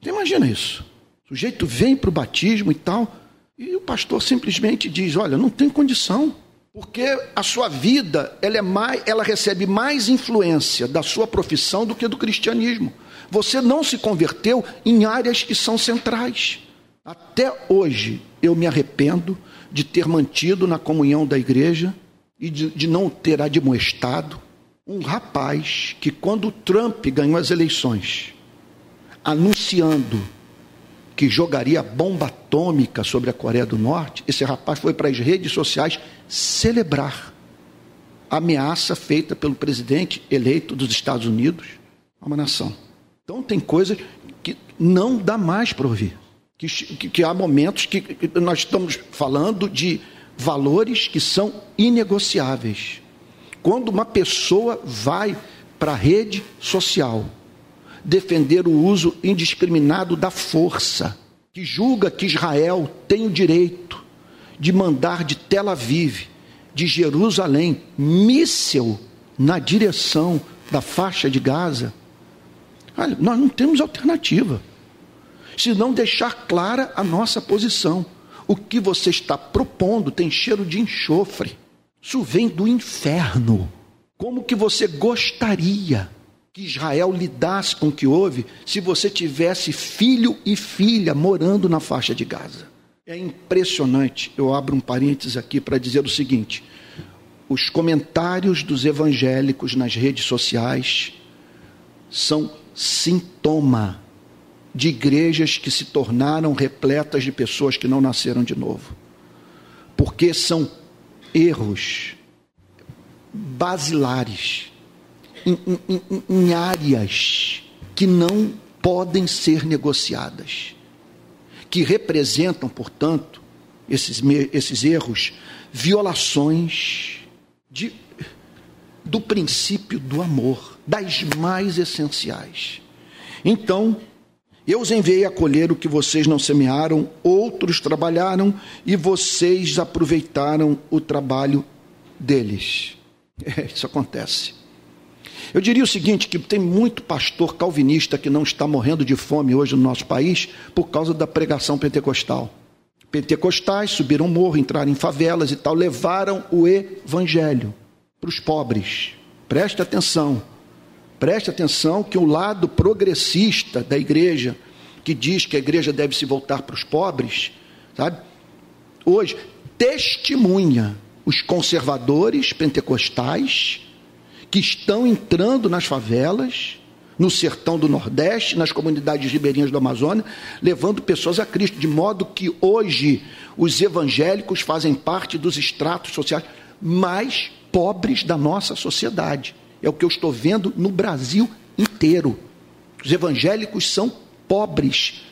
Você imagina isso? O sujeito vem para o batismo e tal, e o pastor simplesmente diz: Olha, não tem condição. Porque a sua vida, ela, é mais, ela recebe mais influência da sua profissão do que do cristianismo. Você não se converteu em áreas que são centrais. Até hoje eu me arrependo de ter mantido na comunhão da igreja e de, de não ter admoestado um rapaz que, quando Trump ganhou as eleições, anunciando que jogaria bomba atômica sobre a Coreia do Norte, esse rapaz foi para as redes sociais celebrar a ameaça feita pelo presidente eleito dos Estados Unidos a uma nação. Então tem coisas que não dá mais para ouvir. Que, que, que, há momentos que, que nós estamos falando de valores que são inegociáveis. Quando uma pessoa vai para a rede social defender o uso indiscriminado da força, que julga que Israel tem o direito de mandar de Tel Aviv, de Jerusalém, míssel na direção da faixa de Gaza. Olha, nós não temos alternativa. Se não deixar clara a nossa posição. O que você está propondo tem cheiro de enxofre. Isso vem do inferno. Como que você gostaria que Israel lidasse com o que houve se você tivesse filho e filha morando na faixa de Gaza? É impressionante. Eu abro um parênteses aqui para dizer o seguinte: os comentários dos evangélicos nas redes sociais são sintoma de igrejas que se tornaram repletas de pessoas que não nasceram de novo. Porque são erros basilares em, em, em áreas que não podem ser negociadas, que representam, portanto, esses, esses erros, violações de, do princípio do amor, das mais essenciais. Então, eu os enviei a colher o que vocês não semearam, outros trabalharam e vocês aproveitaram o trabalho deles. É, isso acontece. Eu diria o seguinte: que tem muito pastor calvinista que não está morrendo de fome hoje no nosso país por causa da pregação pentecostal. Pentecostais subiram morro, entraram em favelas e tal, levaram o evangelho para os pobres. Preste atenção, preste atenção que o lado progressista da igreja, que diz que a igreja deve se voltar para os pobres, sabe? Hoje testemunha os conservadores pentecostais que estão entrando nas favelas, no sertão do Nordeste, nas comunidades ribeirinhas do Amazônia, levando pessoas a Cristo, de modo que hoje os evangélicos fazem parte dos estratos sociais mais pobres da nossa sociedade. É o que eu estou vendo no Brasil inteiro. Os evangélicos são pobres.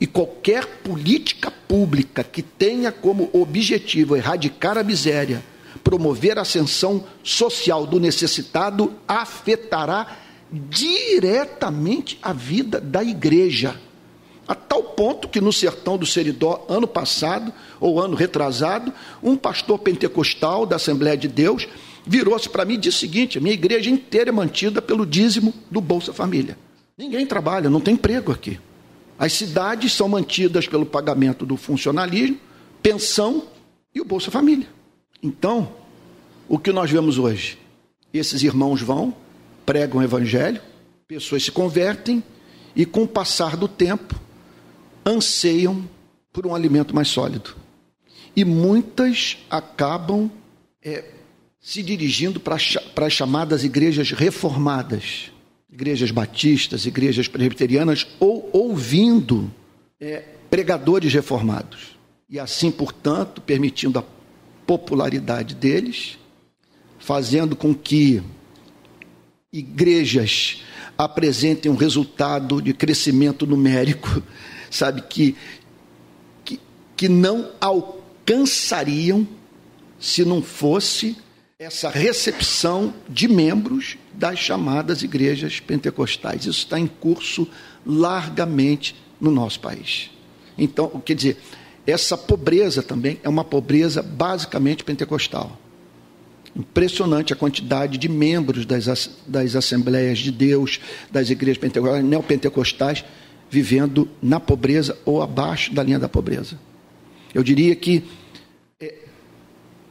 E qualquer política pública que tenha como objetivo erradicar a miséria, promover a ascensão social do necessitado afetará diretamente a vida da igreja. A tal ponto que no sertão do Seridó, ano passado, ou ano retrasado, um pastor pentecostal da Assembleia de Deus virou-se para mim e disse o seguinte: a minha igreja inteira é mantida pelo dízimo do Bolsa Família. Ninguém trabalha, não tem emprego aqui. As cidades são mantidas pelo pagamento do funcionalismo, pensão e o Bolsa Família. Então, o que nós vemos hoje? Esses irmãos vão, pregam o evangelho, pessoas se convertem e, com o passar do tempo, anseiam por um alimento mais sólido. E muitas acabam é, se dirigindo para, para as chamadas igrejas reformadas, igrejas batistas, igrejas presbiterianas, ou ouvindo é, pregadores reformados. e assim, portanto, permitindo a popularidade deles, fazendo com que igrejas apresentem um resultado de crescimento numérico, sabe, que, que, que não alcançariam se não fosse essa recepção de membros das chamadas igrejas pentecostais. Isso está em curso largamente no nosso país. Então, quer dizer, essa pobreza também é uma pobreza basicamente pentecostal. Impressionante a quantidade de membros das, das Assembleias de Deus, das igrejas pentecostais, neopentecostais, vivendo na pobreza ou abaixo da linha da pobreza. Eu diria que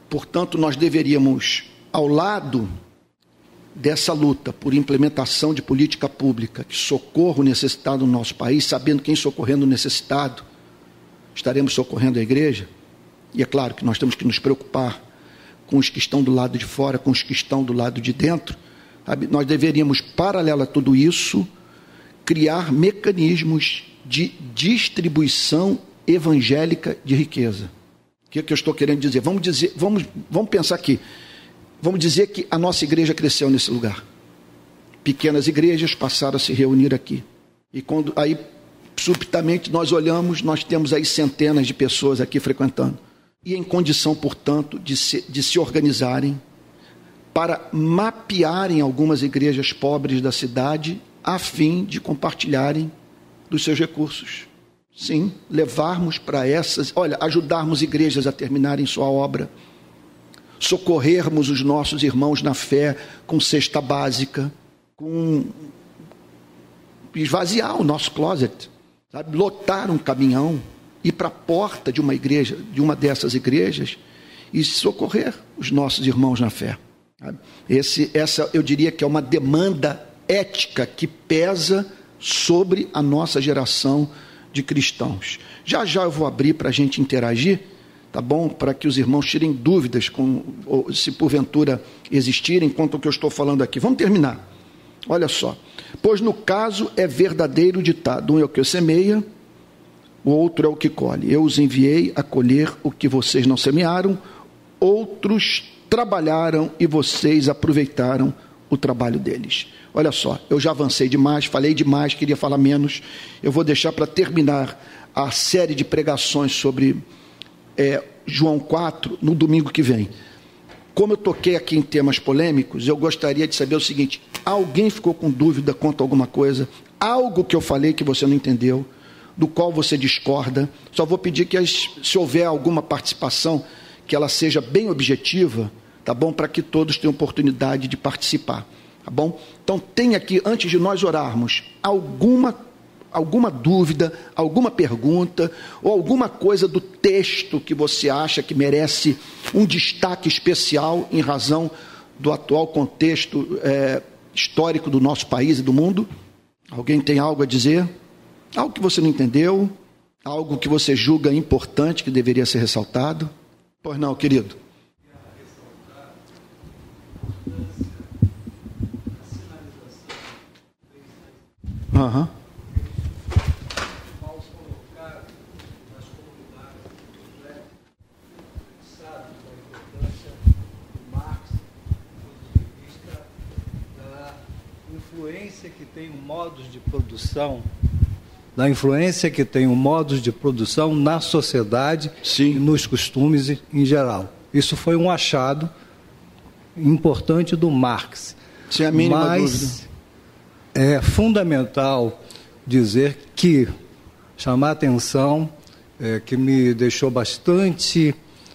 Portanto, nós deveríamos, ao lado dessa luta por implementação de política pública que socorra o necessitado no nosso país, sabendo quem socorrendo o necessitado, estaremos socorrendo a igreja. E é claro que nós temos que nos preocupar com os que estão do lado de fora, com os que estão do lado de dentro. Nós deveríamos, paralelo a tudo isso, criar mecanismos de distribuição evangélica de riqueza. O que, é que eu estou querendo dizer? Vamos dizer, vamos, vamos pensar aqui. Vamos dizer que a nossa igreja cresceu nesse lugar. Pequenas igrejas passaram a se reunir aqui. E quando aí subitamente nós olhamos, nós temos aí centenas de pessoas aqui frequentando. E em condição, portanto, de se, de se organizarem para mapearem algumas igrejas pobres da cidade a fim de compartilharem dos seus recursos. Sim, levarmos para essas, olha, ajudarmos igrejas a terminarem sua obra, socorrermos os nossos irmãos na fé com cesta básica, com esvaziar o nosso closet, sabe? lotar um caminhão, ir para a porta de uma igreja, de uma dessas igrejas e socorrer os nossos irmãos na fé. Esse, essa eu diria que é uma demanda ética que pesa sobre a nossa geração de cristãos. Já já eu vou abrir para a gente interagir, tá bom? Para que os irmãos tirem dúvidas, com, se porventura existirem, quanto ao que eu estou falando aqui. Vamos terminar. Olha só. Pois no caso é verdadeiro ditado: um é o que semeia, o outro é o que colhe. Eu os enviei a colher o que vocês não semearam, outros trabalharam e vocês aproveitaram o trabalho deles. Olha só, eu já avancei demais, falei demais, queria falar menos. Eu vou deixar para terminar a série de pregações sobre é, João 4 no domingo que vem. Como eu toquei aqui em temas polêmicos, eu gostaria de saber o seguinte: alguém ficou com dúvida quanto a alguma coisa? Algo que eu falei que você não entendeu, do qual você discorda? Só vou pedir que, se houver alguma participação, que ela seja bem objetiva, tá bom? Para que todos tenham oportunidade de participar. Tá bom? Então tem aqui, antes de nós orarmos, alguma, alguma dúvida, alguma pergunta ou alguma coisa do texto que você acha que merece um destaque especial em razão do atual contexto é, histórico do nosso país e do mundo? Alguém tem algo a dizer? Algo que você não entendeu? Algo que você julga importante que deveria ser ressaltado? Pois não, querido. Uhum. influência que tem o modos de produção, da influência que tem o modos de produção na sociedade Sim. e nos costumes em geral. Isso foi um achado importante do Marx. Sem a mínima Mas, dúvida é fundamental dizer que chamar atenção, é, que me deixou bastante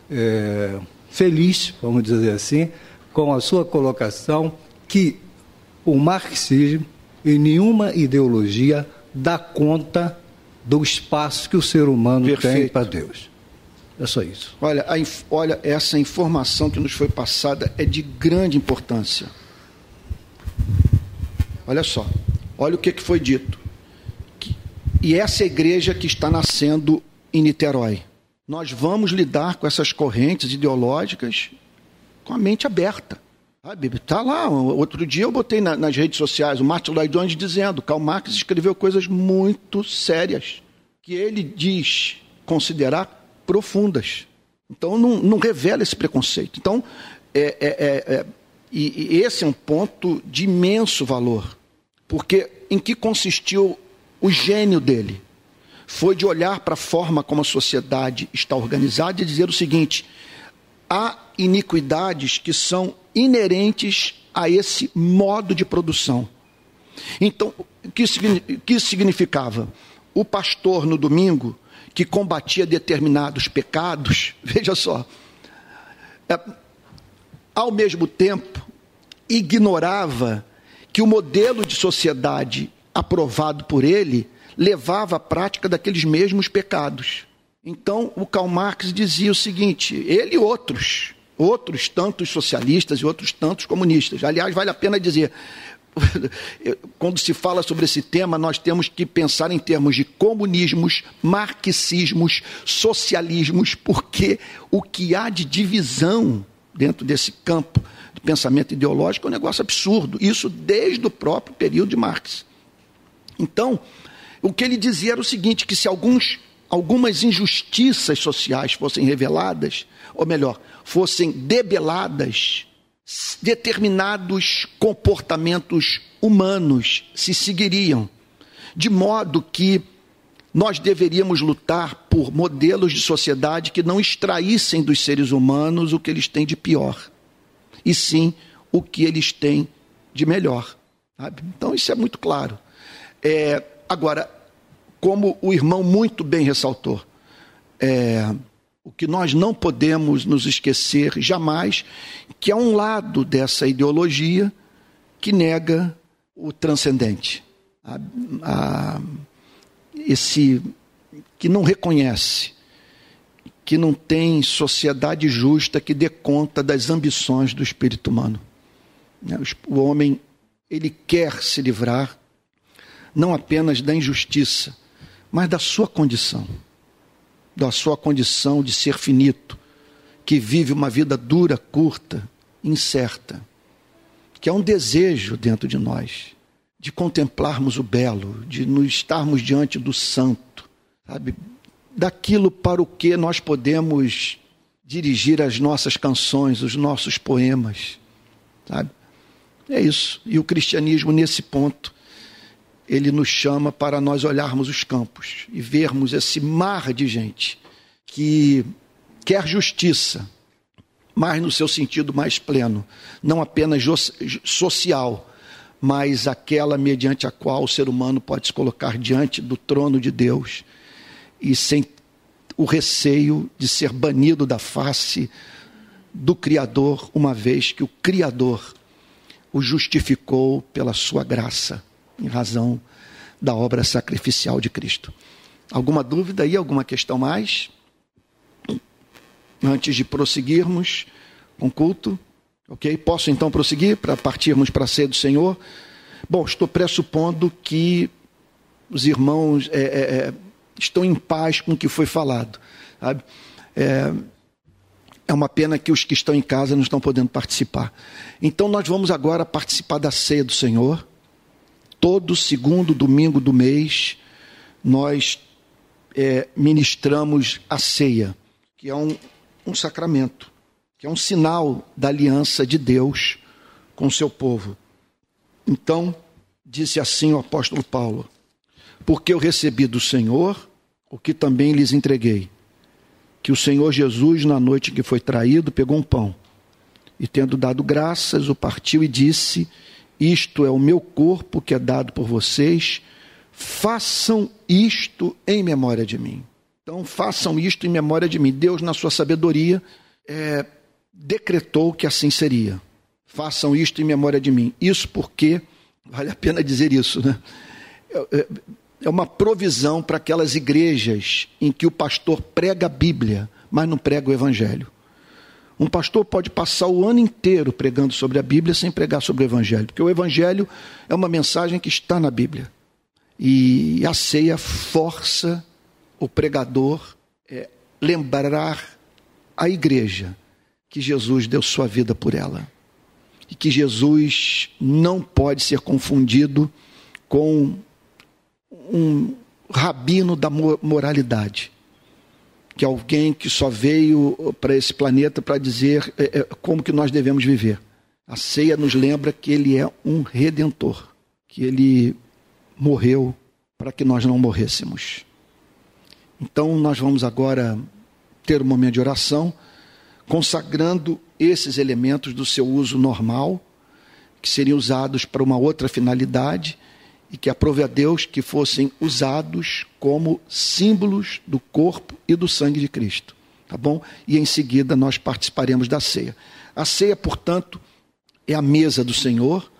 é, feliz, vamos dizer assim, com a sua colocação que o marxismo e nenhuma ideologia dá conta do espaço que o ser humano Perfeito. tem para Deus. É só isso. Olha, a, olha, essa informação que nos foi passada é de grande importância. Olha só, olha o que, que foi dito. E essa é igreja que está nascendo em Niterói. Nós vamos lidar com essas correntes ideológicas com a mente aberta. Está lá. Outro dia eu botei na, nas redes sociais o Martin Lloyd Jones dizendo Karl Marx escreveu coisas muito sérias que ele diz considerar profundas. Então, não, não revela esse preconceito. Então, é, é, é, é e, e esse é um ponto de imenso valor. Porque em que consistiu o gênio dele? Foi de olhar para a forma como a sociedade está organizada e dizer o seguinte: há iniquidades que são inerentes a esse modo de produção. Então, o que, que significava? O pastor no domingo, que combatia determinados pecados, veja só, é, ao mesmo tempo, ignorava que o modelo de sociedade aprovado por ele levava à prática daqueles mesmos pecados. Então, o Karl Marx dizia o seguinte: ele e outros, outros tantos socialistas e outros tantos comunistas. Aliás, vale a pena dizer, quando se fala sobre esse tema, nós temos que pensar em termos de comunismos, marxismos, socialismos, porque o que há de divisão dentro desse campo de pensamento ideológico é um negócio absurdo. Isso desde o próprio período de Marx. Então, o que ele dizia era o seguinte: que se alguns, algumas injustiças sociais fossem reveladas, ou melhor, fossem debeladas, determinados comportamentos humanos se seguiriam, de modo que nós deveríamos lutar por modelos de sociedade que não extraíssem dos seres humanos o que eles têm de pior, e sim o que eles têm de melhor. Sabe? Então, isso é muito claro. É, agora, como o irmão muito bem ressaltou, é, o que nós não podemos nos esquecer jamais, que há um lado dessa ideologia que nega o transcendente. A, a, esse que não reconhece, que não tem sociedade justa que dê conta das ambições do espírito humano. Né, o homem, ele quer se livrar não apenas da injustiça, mas da sua condição da sua condição de ser finito, que vive uma vida dura, curta, incerta, que é um desejo dentro de nós de contemplarmos o belo, de nos estarmos diante do santo, sabe? Daquilo para o que nós podemos dirigir as nossas canções, os nossos poemas, sabe? É isso. E o cristianismo nesse ponto ele nos chama para nós olharmos os campos e vermos esse mar de gente que quer justiça, mas no seu sentido mais pleno, não apenas social, mas aquela mediante a qual o ser humano pode se colocar diante do trono de Deus e sem o receio de ser banido da face do Criador, uma vez que o Criador o justificou pela sua graça em razão da obra sacrificial de Cristo. Alguma dúvida aí? Alguma questão mais? Antes de prosseguirmos com o culto, ok? Posso então prosseguir para partirmos para a ceia do Senhor? Bom, estou pressupondo que os irmãos é, é, é, estão em paz com o que foi falado. Sabe? É, é uma pena que os que estão em casa não estão podendo participar. Então, nós vamos agora participar da ceia do Senhor todo segundo domingo do mês, nós é, ministramos a ceia, que é um, um sacramento, que é um sinal da aliança de Deus com o seu povo. Então, disse assim o apóstolo Paulo: Porque eu recebi do Senhor o que também lhes entreguei. Que o Senhor Jesus, na noite que foi traído, pegou um pão e, tendo dado graças, o partiu e disse: isto é o meu corpo que é dado por vocês. Façam isto em memória de mim. Então, façam isto em memória de mim. Deus, na sua sabedoria, é, decretou que assim seria. Façam isto em memória de mim. Isso porque, vale a pena dizer isso, né? É, é, é uma provisão para aquelas igrejas em que o pastor prega a Bíblia, mas não prega o Evangelho. Um pastor pode passar o ano inteiro pregando sobre a Bíblia sem pregar sobre o Evangelho, porque o Evangelho é uma mensagem que está na Bíblia. E a ceia força o pregador é, lembrar a igreja que Jesus deu sua vida por ela. E que Jesus não pode ser confundido com um rabino da moralidade, que alguém que só veio para esse planeta para dizer é, é, como que nós devemos viver. A ceia nos lembra que ele é um redentor, que ele morreu para que nós não morrêssemos. Então nós vamos agora ter um momento de oração, consagrando esses elementos do seu uso normal, que seriam usados para uma outra finalidade, e que aprove a Deus que fossem usados como símbolos do corpo e do sangue de Cristo. Tá bom? E em seguida nós participaremos da ceia. A ceia, portanto, é a mesa do Senhor,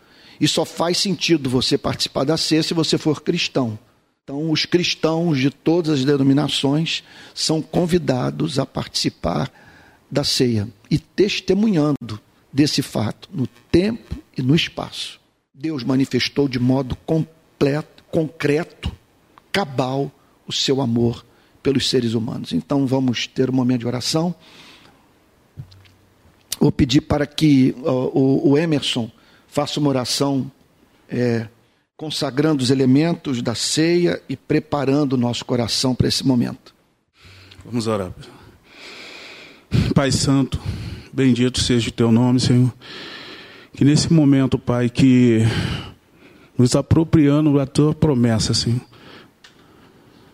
e só faz sentido você participar da ceia se você for cristão. Então, os cristãos de todas as denominações são convidados a participar da ceia e testemunhando desse fato no tempo e no espaço. Deus manifestou de modo completo, concreto, cabal, o seu amor pelos seres humanos. Então, vamos ter um momento de oração. Vou pedir para que o, o, Emerson faça uma oração. É, consagrando os elementos da ceia e preparando o nosso coração para esse momento. Vamos orar. Pai Santo, bendito seja o teu nome, Senhor. Que nesse momento, Pai, que nos apropriando da tua promessa, Senhor,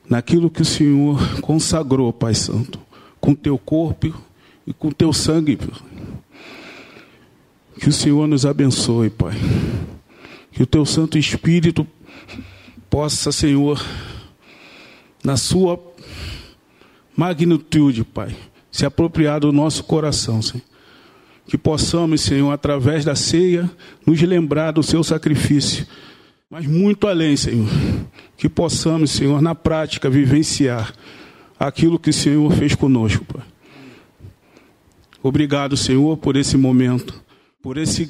naquilo que o Senhor consagrou, Pai Santo, com teu corpo e com teu sangue, que o Senhor nos abençoe, Pai que o teu Santo Espírito possa, Senhor, na sua magnitude, Pai, se apropriar do nosso coração, Senhor. Que possamos, Senhor, através da ceia, nos lembrar do seu sacrifício. Mas muito além, Senhor. Que possamos, Senhor, na prática, vivenciar aquilo que o Senhor fez conosco, Pai. Obrigado, Senhor, por esse momento, por esse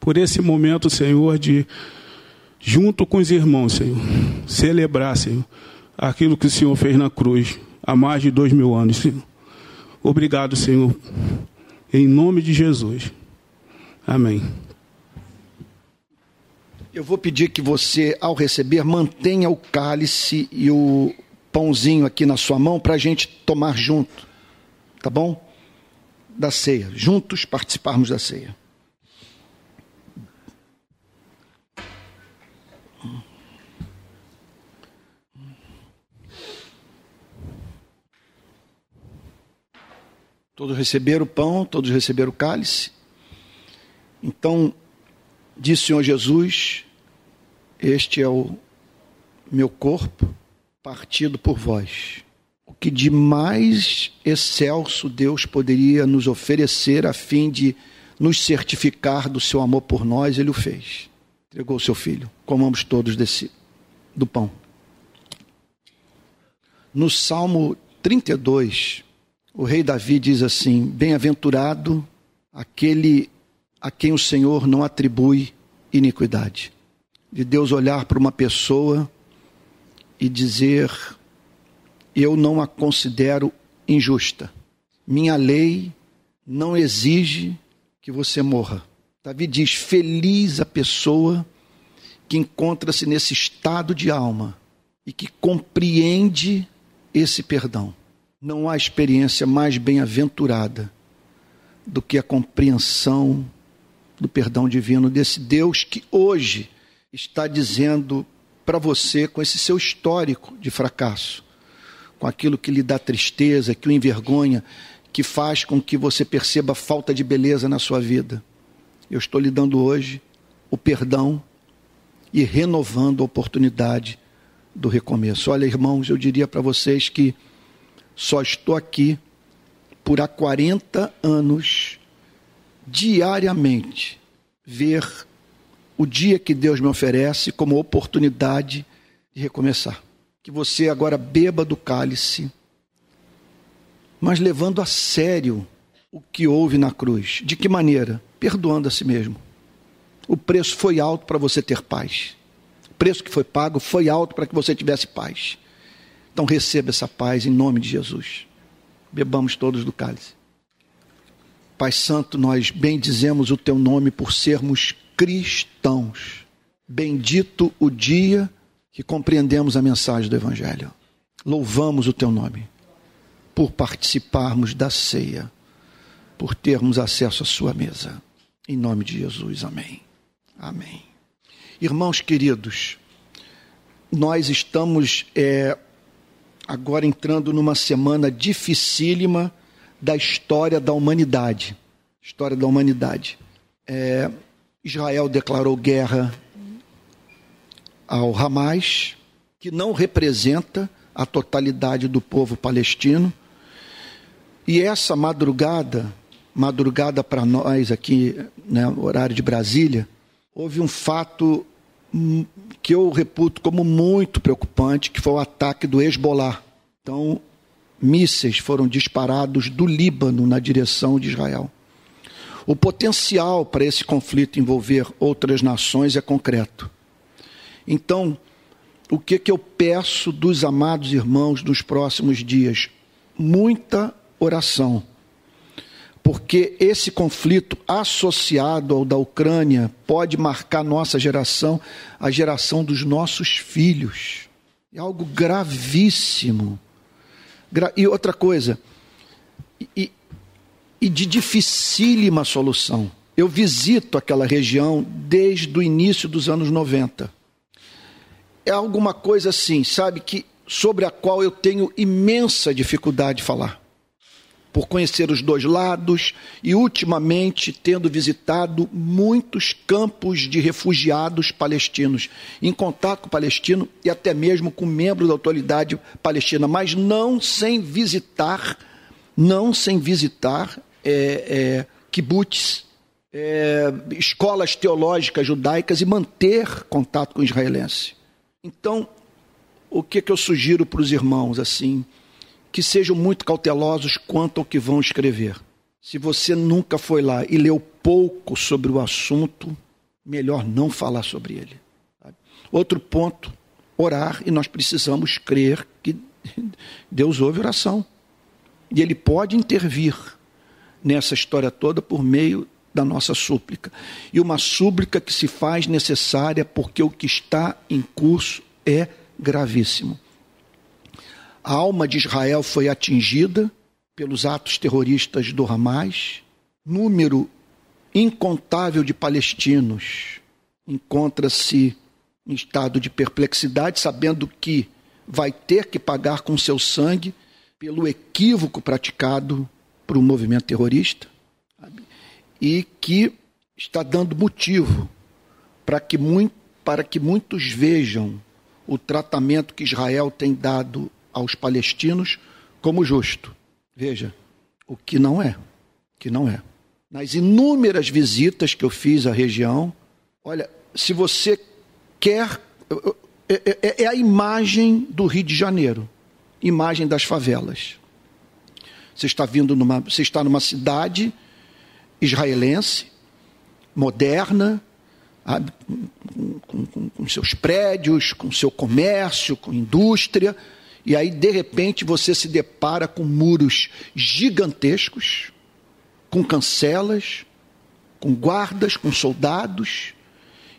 por esse momento, Senhor, de, junto com os irmãos, Senhor, celebrar, Senhor, aquilo que o Senhor fez na cruz há mais de dois mil anos, Senhor. Obrigado, Senhor, em nome de Jesus. Amém. Eu vou pedir que você, ao receber, mantenha o cálice e o pãozinho aqui na sua mão para a gente tomar junto, tá bom? Da ceia, juntos participarmos da ceia. Todos receberam o pão, todos receberam o cálice. Então, disse o Senhor Jesus: Este é o meu corpo partido por vós. O que de mais excelso Deus poderia nos oferecer a fim de nos certificar do seu amor por nós, ele o fez. Entregou o seu filho. Comamos todos desse do pão. No Salmo 32, o rei Davi diz assim: Bem-aventurado aquele a quem o Senhor não atribui iniquidade. De Deus olhar para uma pessoa e dizer: Eu não a considero injusta. Minha lei não exige que você morra. Davi diz: Feliz a pessoa que encontra-se nesse estado de alma e que compreende esse perdão. Não há experiência mais bem-aventurada do que a compreensão do perdão divino desse Deus que hoje está dizendo para você, com esse seu histórico de fracasso, com aquilo que lhe dá tristeza, que o envergonha, que faz com que você perceba falta de beleza na sua vida. Eu estou lhe dando hoje o perdão e renovando a oportunidade do recomeço. Olha, irmãos, eu diria para vocês que só estou aqui por há 40 anos, diariamente, ver o dia que Deus me oferece como oportunidade de recomeçar. Que você agora beba do cálice, mas levando a sério o que houve na cruz. De que maneira? Perdoando a si mesmo. O preço foi alto para você ter paz. O preço que foi pago foi alto para que você tivesse paz. Então receba essa paz em nome de Jesus. Bebamos todos do cálice. Pai Santo, nós bendizemos o teu nome por sermos cristãos. Bendito o dia que compreendemos a mensagem do Evangelho. Louvamos o teu nome. por participarmos da ceia, por termos acesso à sua mesa. Em nome de Jesus, amém. Amém. Irmãos queridos, nós estamos é, agora entrando numa semana dificílima da história da humanidade. História da humanidade. É, Israel declarou guerra ao Hamas, que não representa a totalidade do povo palestino. E essa madrugada, madrugada para nós aqui, né, horário de Brasília, houve um fato hum, que eu reputo como muito preocupante, que foi o ataque do Hezbollah. Então, mísseis foram disparados do Líbano na direção de Israel. O potencial para esse conflito envolver outras nações é concreto. Então, o que, que eu peço dos amados irmãos nos próximos dias? Muita oração. Porque esse conflito associado ao da Ucrânia pode marcar nossa geração, a geração dos nossos filhos. É algo gravíssimo. E outra coisa, e, e de dificílima solução. Eu visito aquela região desde o início dos anos 90. É alguma coisa assim, sabe, que sobre a qual eu tenho imensa dificuldade de falar. Por conhecer os dois lados e ultimamente tendo visitado muitos campos de refugiados palestinos, em contato com o palestino e até mesmo com membros da autoridade palestina, mas não sem visitar, não sem visitar é, é, kibbutz, é, escolas teológicas judaicas e manter contato com o israelense. Então, o que, que eu sugiro para os irmãos assim? Que sejam muito cautelosos quanto ao que vão escrever. Se você nunca foi lá e leu pouco sobre o assunto, melhor não falar sobre ele. Outro ponto, orar, e nós precisamos crer que Deus ouve oração. E Ele pode intervir nessa história toda por meio da nossa súplica. E uma súplica que se faz necessária porque o que está em curso é gravíssimo. A alma de Israel foi atingida pelos atos terroristas do Hamas. Número incontável de palestinos encontra-se em estado de perplexidade, sabendo que vai ter que pagar com seu sangue pelo equívoco praticado para o movimento terrorista e que está dando motivo para que, muito, para que muitos vejam o tratamento que Israel tem dado aos palestinos como justo. Veja, o que não é, que não é. Nas inúmeras visitas que eu fiz à região, olha, se você quer, é, é, é a imagem do Rio de Janeiro, imagem das favelas. Você está vindo numa, você está numa cidade israelense, moderna, com, com, com, seus prédios, com seu comércio, com indústria, e aí de repente você se depara com muros gigantescos, com cancelas, com guardas, com soldados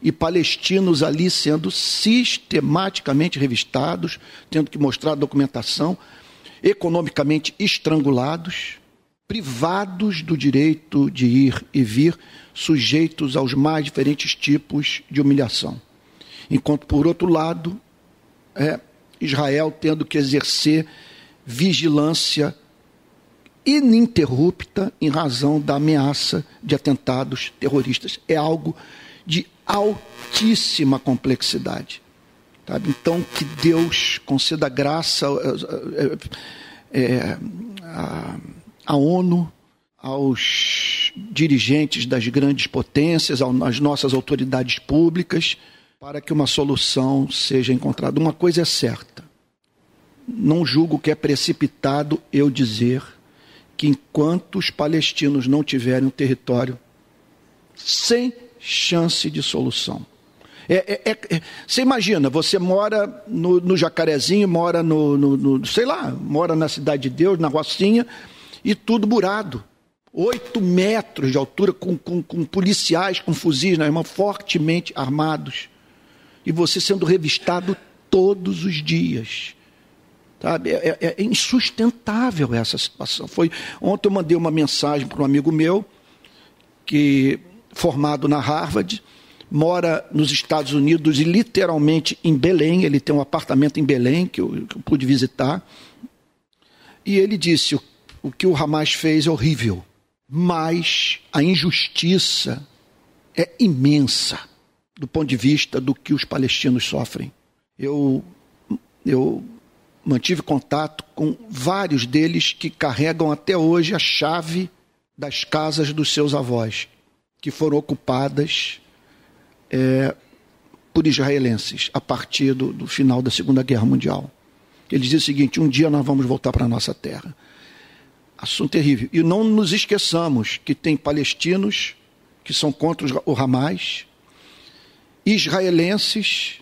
e palestinos ali sendo sistematicamente revistados, tendo que mostrar documentação economicamente estrangulados, privados do direito de ir e vir, sujeitos aos mais diferentes tipos de humilhação. Enquanto, por outro lado, é, Israel tendo que exercer vigilância ininterrupta em razão da ameaça de atentados terroristas. É algo de altíssima complexidade. Sabe? Então, que Deus conceda graça é, é, a, a ONU, aos dirigentes das grandes potências, às nossas autoridades públicas, para que uma solução seja encontrada. Uma coisa é certa: não julgo que é precipitado eu dizer que enquanto os palestinos não tiverem um território sem chance de solução, é, é, é, você imagina, você mora no, no Jacarezinho, mora no, no, no, sei lá, mora na Cidade de Deus, na Rocinha, e tudo burado. Oito metros de altura, com, com, com policiais com fuzis na irmã, fortemente armados. E você sendo revistado todos os dias. Sabe? É, é, é insustentável essa situação. Foi, ontem eu mandei uma mensagem para um amigo meu, que formado na Harvard, mora nos Estados Unidos e literalmente em Belém. Ele tem um apartamento em Belém que eu, que eu pude visitar. E ele disse: o, o que o Hamas fez é horrível, mas a injustiça é imensa do ponto de vista do que os palestinos sofrem. Eu, eu mantive contato com vários deles que carregam até hoje a chave das casas dos seus avós, que foram ocupadas é, por israelenses a partir do, do, final da Segunda Guerra Mundial. Ele dizia o seguinte: um dia nós vamos voltar para a nossa terra. Assunto terrível. E não nos esqueçamos que tem palestinos que são contra o Hamas, israelenses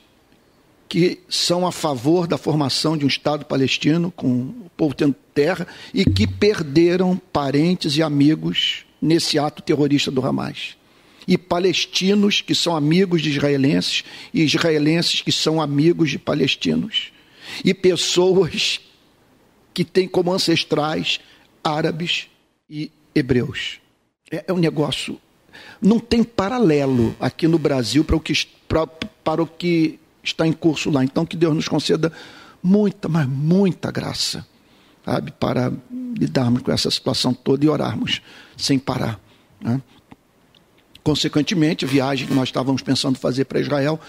que são a favor da formação de um Estado palestino, com o povo tendo terra, e que perderam parentes e amigos nesse ato terrorista do Hamas. E palestinos que são amigos de israelenses, e israelenses que são amigos de palestinos. E pessoas que têm como ancestrais árabes e hebreus. É, é um negócio. Não tem paralelo aqui no Brasil para o que, para, o que está em curso lá. Então, que Deus nos conceda muita, mas muita graça, sabe, para lidarmos com essa situação toda e orarmos sem parar. Né? Consequentemente, a viagem que nós estávamos pensando fazer para Israel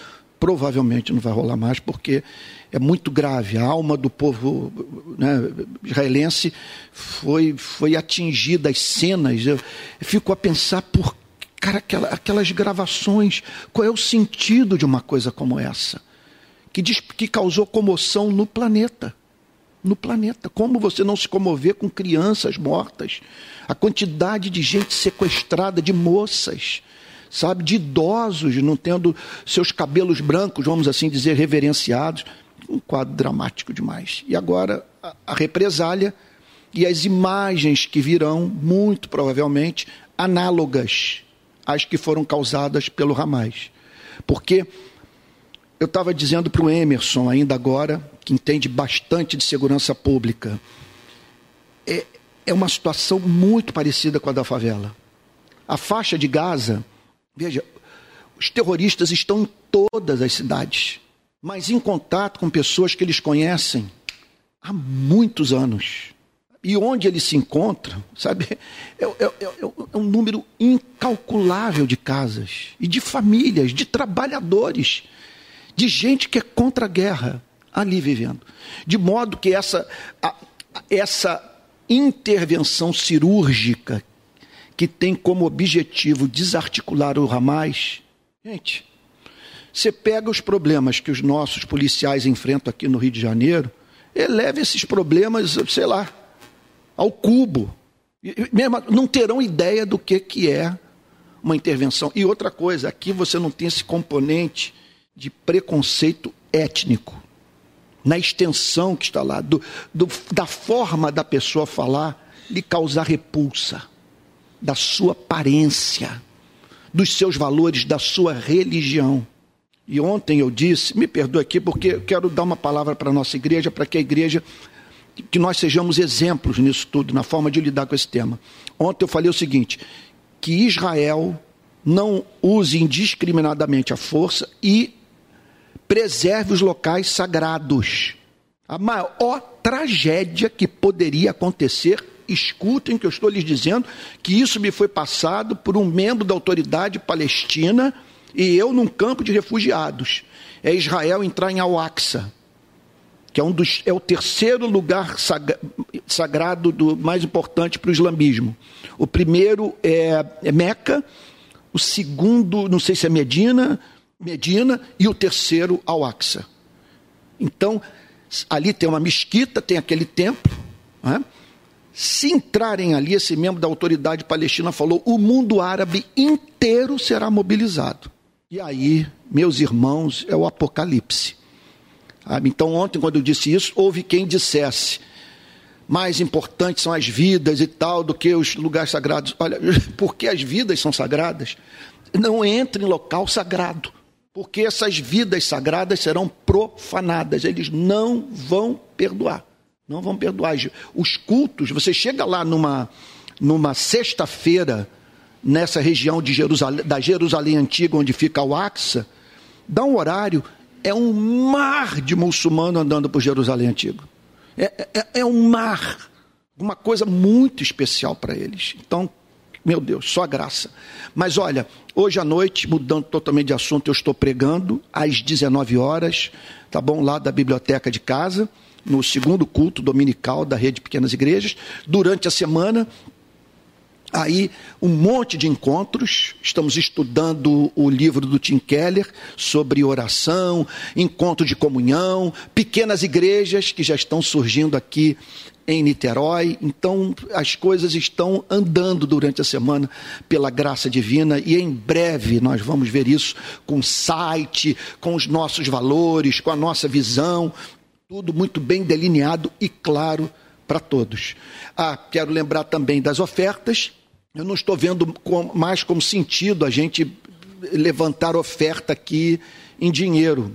provavelmente não vai rolar mais, porque é muito grave. A alma do povo né, israelense foi, foi atingida, as cenas. Eu fico a pensar por Cara, aquela, aquelas gravações, qual é o sentido de uma coisa como essa? Que, diz, que causou comoção no planeta. No planeta. Como você não se comover com crianças mortas? A quantidade de gente sequestrada, de moças, sabe, de idosos não tendo seus cabelos brancos, vamos assim dizer, reverenciados. Um quadro dramático demais. E agora a, a represália e as imagens que virão, muito provavelmente, análogas as que foram causadas pelo Hamas. Porque eu estava dizendo para o Emerson, ainda agora, que entende bastante de segurança pública, é, é uma situação muito parecida com a da favela. A faixa de Gaza, veja, os terroristas estão em todas as cidades, mas em contato com pessoas que eles conhecem há muitos anos. E onde ele se encontra, sabe, é, é, é, é, um número incalculável de casas, e de famílias, de trabalhadores, de gente que é contra a guerra ali vivendo. De modo que essa, a, essa intervenção cirúrgica que tem como objetivo desarticular o Hamas, gente, você pega os problemas que os nossos policiais enfrentam aqui no Rio de Janeiro, eleva esses problemas, sei lá, ao cubo. Não terão ideia do que, que é uma intervenção. E outra coisa, aqui você não tem esse componente de preconceito étnico. Na extensão que está lá, do, do, da forma da pessoa falar, lhe causar repulsa, da sua aparência, dos seus valores, da sua religião. E ontem eu disse, me perdoe aqui, porque eu quero dar uma palavra para a nossa igreja, para que a igreja que nós sejamos exemplos nisso tudo, na forma de lidar com esse tema. Ontem eu falei o seguinte: que Israel não use indiscriminadamente a força e preserve os locais sagrados. A maior tragédia que poderia acontecer, escutem que eu estou lhes dizendo, que isso me foi passado por um membro da autoridade palestina e eu num campo de refugiados. É Israel entrar em Al-Aqsa que é, um dos, é o terceiro lugar sagrado do, mais importante para o islamismo. O primeiro é, é Meca, o segundo, não sei se é Medina, Medina, e o terceiro, Al-Aqsa. Então, ali tem uma mesquita, tem aquele templo. Né? Se entrarem ali, esse membro da autoridade palestina falou: o mundo árabe inteiro será mobilizado. E aí, meus irmãos, é o apocalipse. Então, ontem, quando eu disse isso, houve quem dissesse: mais importantes são as vidas e tal do que os lugares sagrados. Olha, porque as vidas são sagradas, não entre em local sagrado, porque essas vidas sagradas serão profanadas, eles não vão perdoar. Não vão perdoar. Os cultos, você chega lá numa, numa sexta-feira, nessa região de Jerusalém, da Jerusalém Antiga, onde fica o Axa, dá um horário, é um mar de muçulmano andando por Jerusalém Antigo. É, é, é um mar, uma coisa muito especial para eles. Então, meu Deus, só graça. Mas olha, hoje à noite, mudando totalmente de assunto, eu estou pregando às 19 horas, tá bom? Lá da biblioteca de casa, no segundo culto dominical da Rede Pequenas Igrejas. Durante a semana, aí um monte de encontros. Estamos estudando o livro do Tim Keller sobre oração, encontro de comunhão, pequenas igrejas que já estão surgindo aqui em Niterói. Então, as coisas estão andando durante a semana pela graça divina e em breve nós vamos ver isso com site, com os nossos valores, com a nossa visão, tudo muito bem delineado e claro para todos. Ah, quero lembrar também das ofertas eu não estou vendo mais como sentido a gente levantar oferta aqui em dinheiro.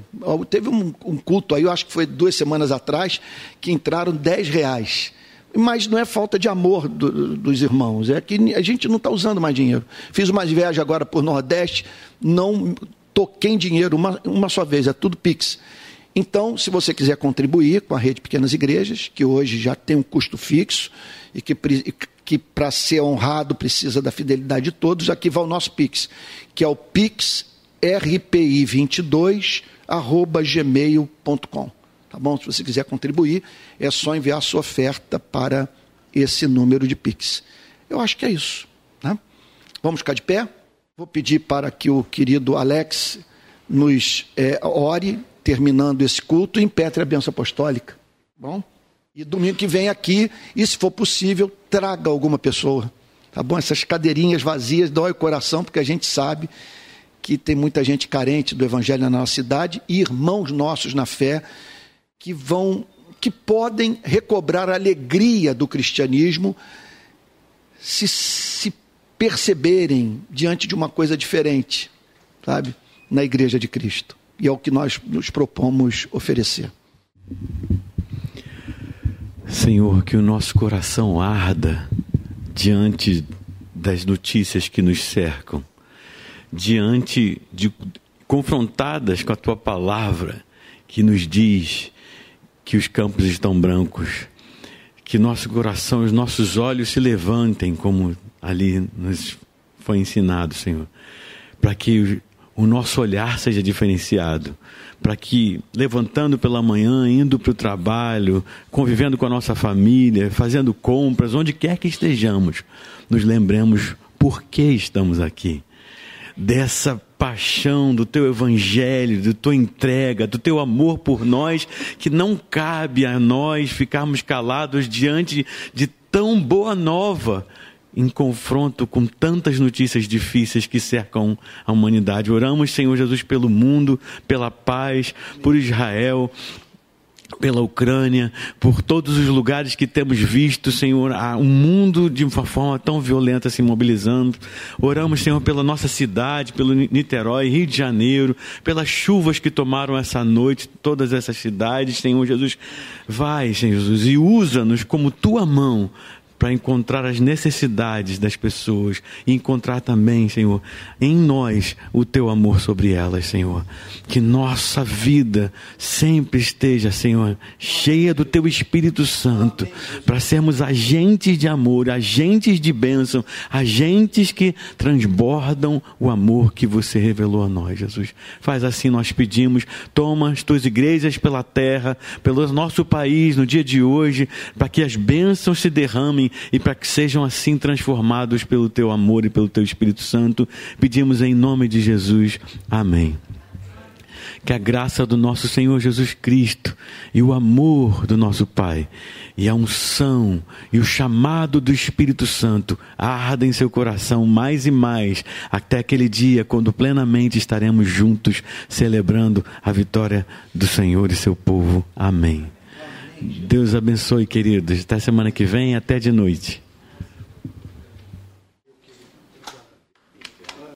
Teve um, um, culto aí, eu acho que foi duas semanas atrás, que entraram 10 reais. Mas não é falta de amor do, dos irmãos, é que a gente não está usando mais dinheiro. Fiz uma viagem agora por Nordeste, não toquei em dinheiro uma, uma só vez, é tudo Pix. Então, se você quiser contribuir com a rede Pequenas Igrejas, que hoje já tem um custo fixo e que que para ser honrado precisa da fidelidade de todos, aqui vai o nosso Pix, que é o Pix rpi22 gmail.com. Tá bom? Se você quiser contribuir, é só enviar a sua oferta para esse número de Pix. Eu acho que é isso. Né? Vamos ficar de pé? Vou pedir para que o querido Alex nos é, ore, terminando esse culto, impetre a bênção apostólica. Bom? E domingo que vem aqui, e se for possível, traga alguma pessoa. Tá bom? Essas cadeirinhas vazias dói o coração, porque a gente sabe que tem muita gente carente do evangelho na nossa cidade e irmãos nossos na fé que vão que podem recobrar a alegria do cristianismo se se perceberem diante de uma coisa diferente, sabe? Na igreja de Cristo. E é o que nós nos propomos oferecer. Senhor, que o nosso coração arda diante das notícias que nos cercam, diante de confrontadas com a tua palavra que nos diz que os campos estão brancos, que nosso coração, os nossos olhos se levantem, como ali nos foi ensinado, Senhor, para que o nosso olhar seja diferenciado, para que, levantando pela manhã, indo para o trabalho, convivendo com a nossa família, fazendo compras, onde quer que estejamos, nos lembremos por que estamos aqui. Dessa paixão do teu evangelho, da tua entrega, do teu amor por nós, que não cabe a nós ficarmos calados diante de tão boa nova em confronto com tantas notícias difíceis que cercam a humanidade. Oramos, Senhor Jesus, pelo mundo, pela paz, por Israel, pela Ucrânia, por todos os lugares que temos visto, Senhor, um mundo de uma forma tão violenta se mobilizando. Oramos, Senhor, pela nossa cidade, pelo Niterói, Rio de Janeiro, pelas chuvas que tomaram essa noite, todas essas cidades, Senhor Jesus. Vai, Senhor Jesus, e usa-nos como tua mão para encontrar as necessidades das pessoas e encontrar também, Senhor, em nós o teu amor sobre elas, Senhor. Que nossa vida sempre esteja, Senhor, cheia do teu Espírito Santo, para sermos agentes de amor, agentes de bênção, agentes que transbordam o amor que você revelou a nós, Jesus. Faz assim, nós pedimos, toma as tuas igrejas pela terra, pelo nosso país no dia de hoje, para que as bênçãos se derramem e para que sejam assim transformados pelo teu amor e pelo teu Espírito Santo. Pedimos em nome de Jesus. Amém. Que a graça do nosso Senhor Jesus Cristo e o amor do nosso Pai e a unção e o chamado do Espírito Santo arda em seu coração mais e mais até aquele dia quando plenamente estaremos juntos celebrando a vitória do Senhor e seu povo. Amém. Deus abençoe, queridos. Até semana que vem, até de noite.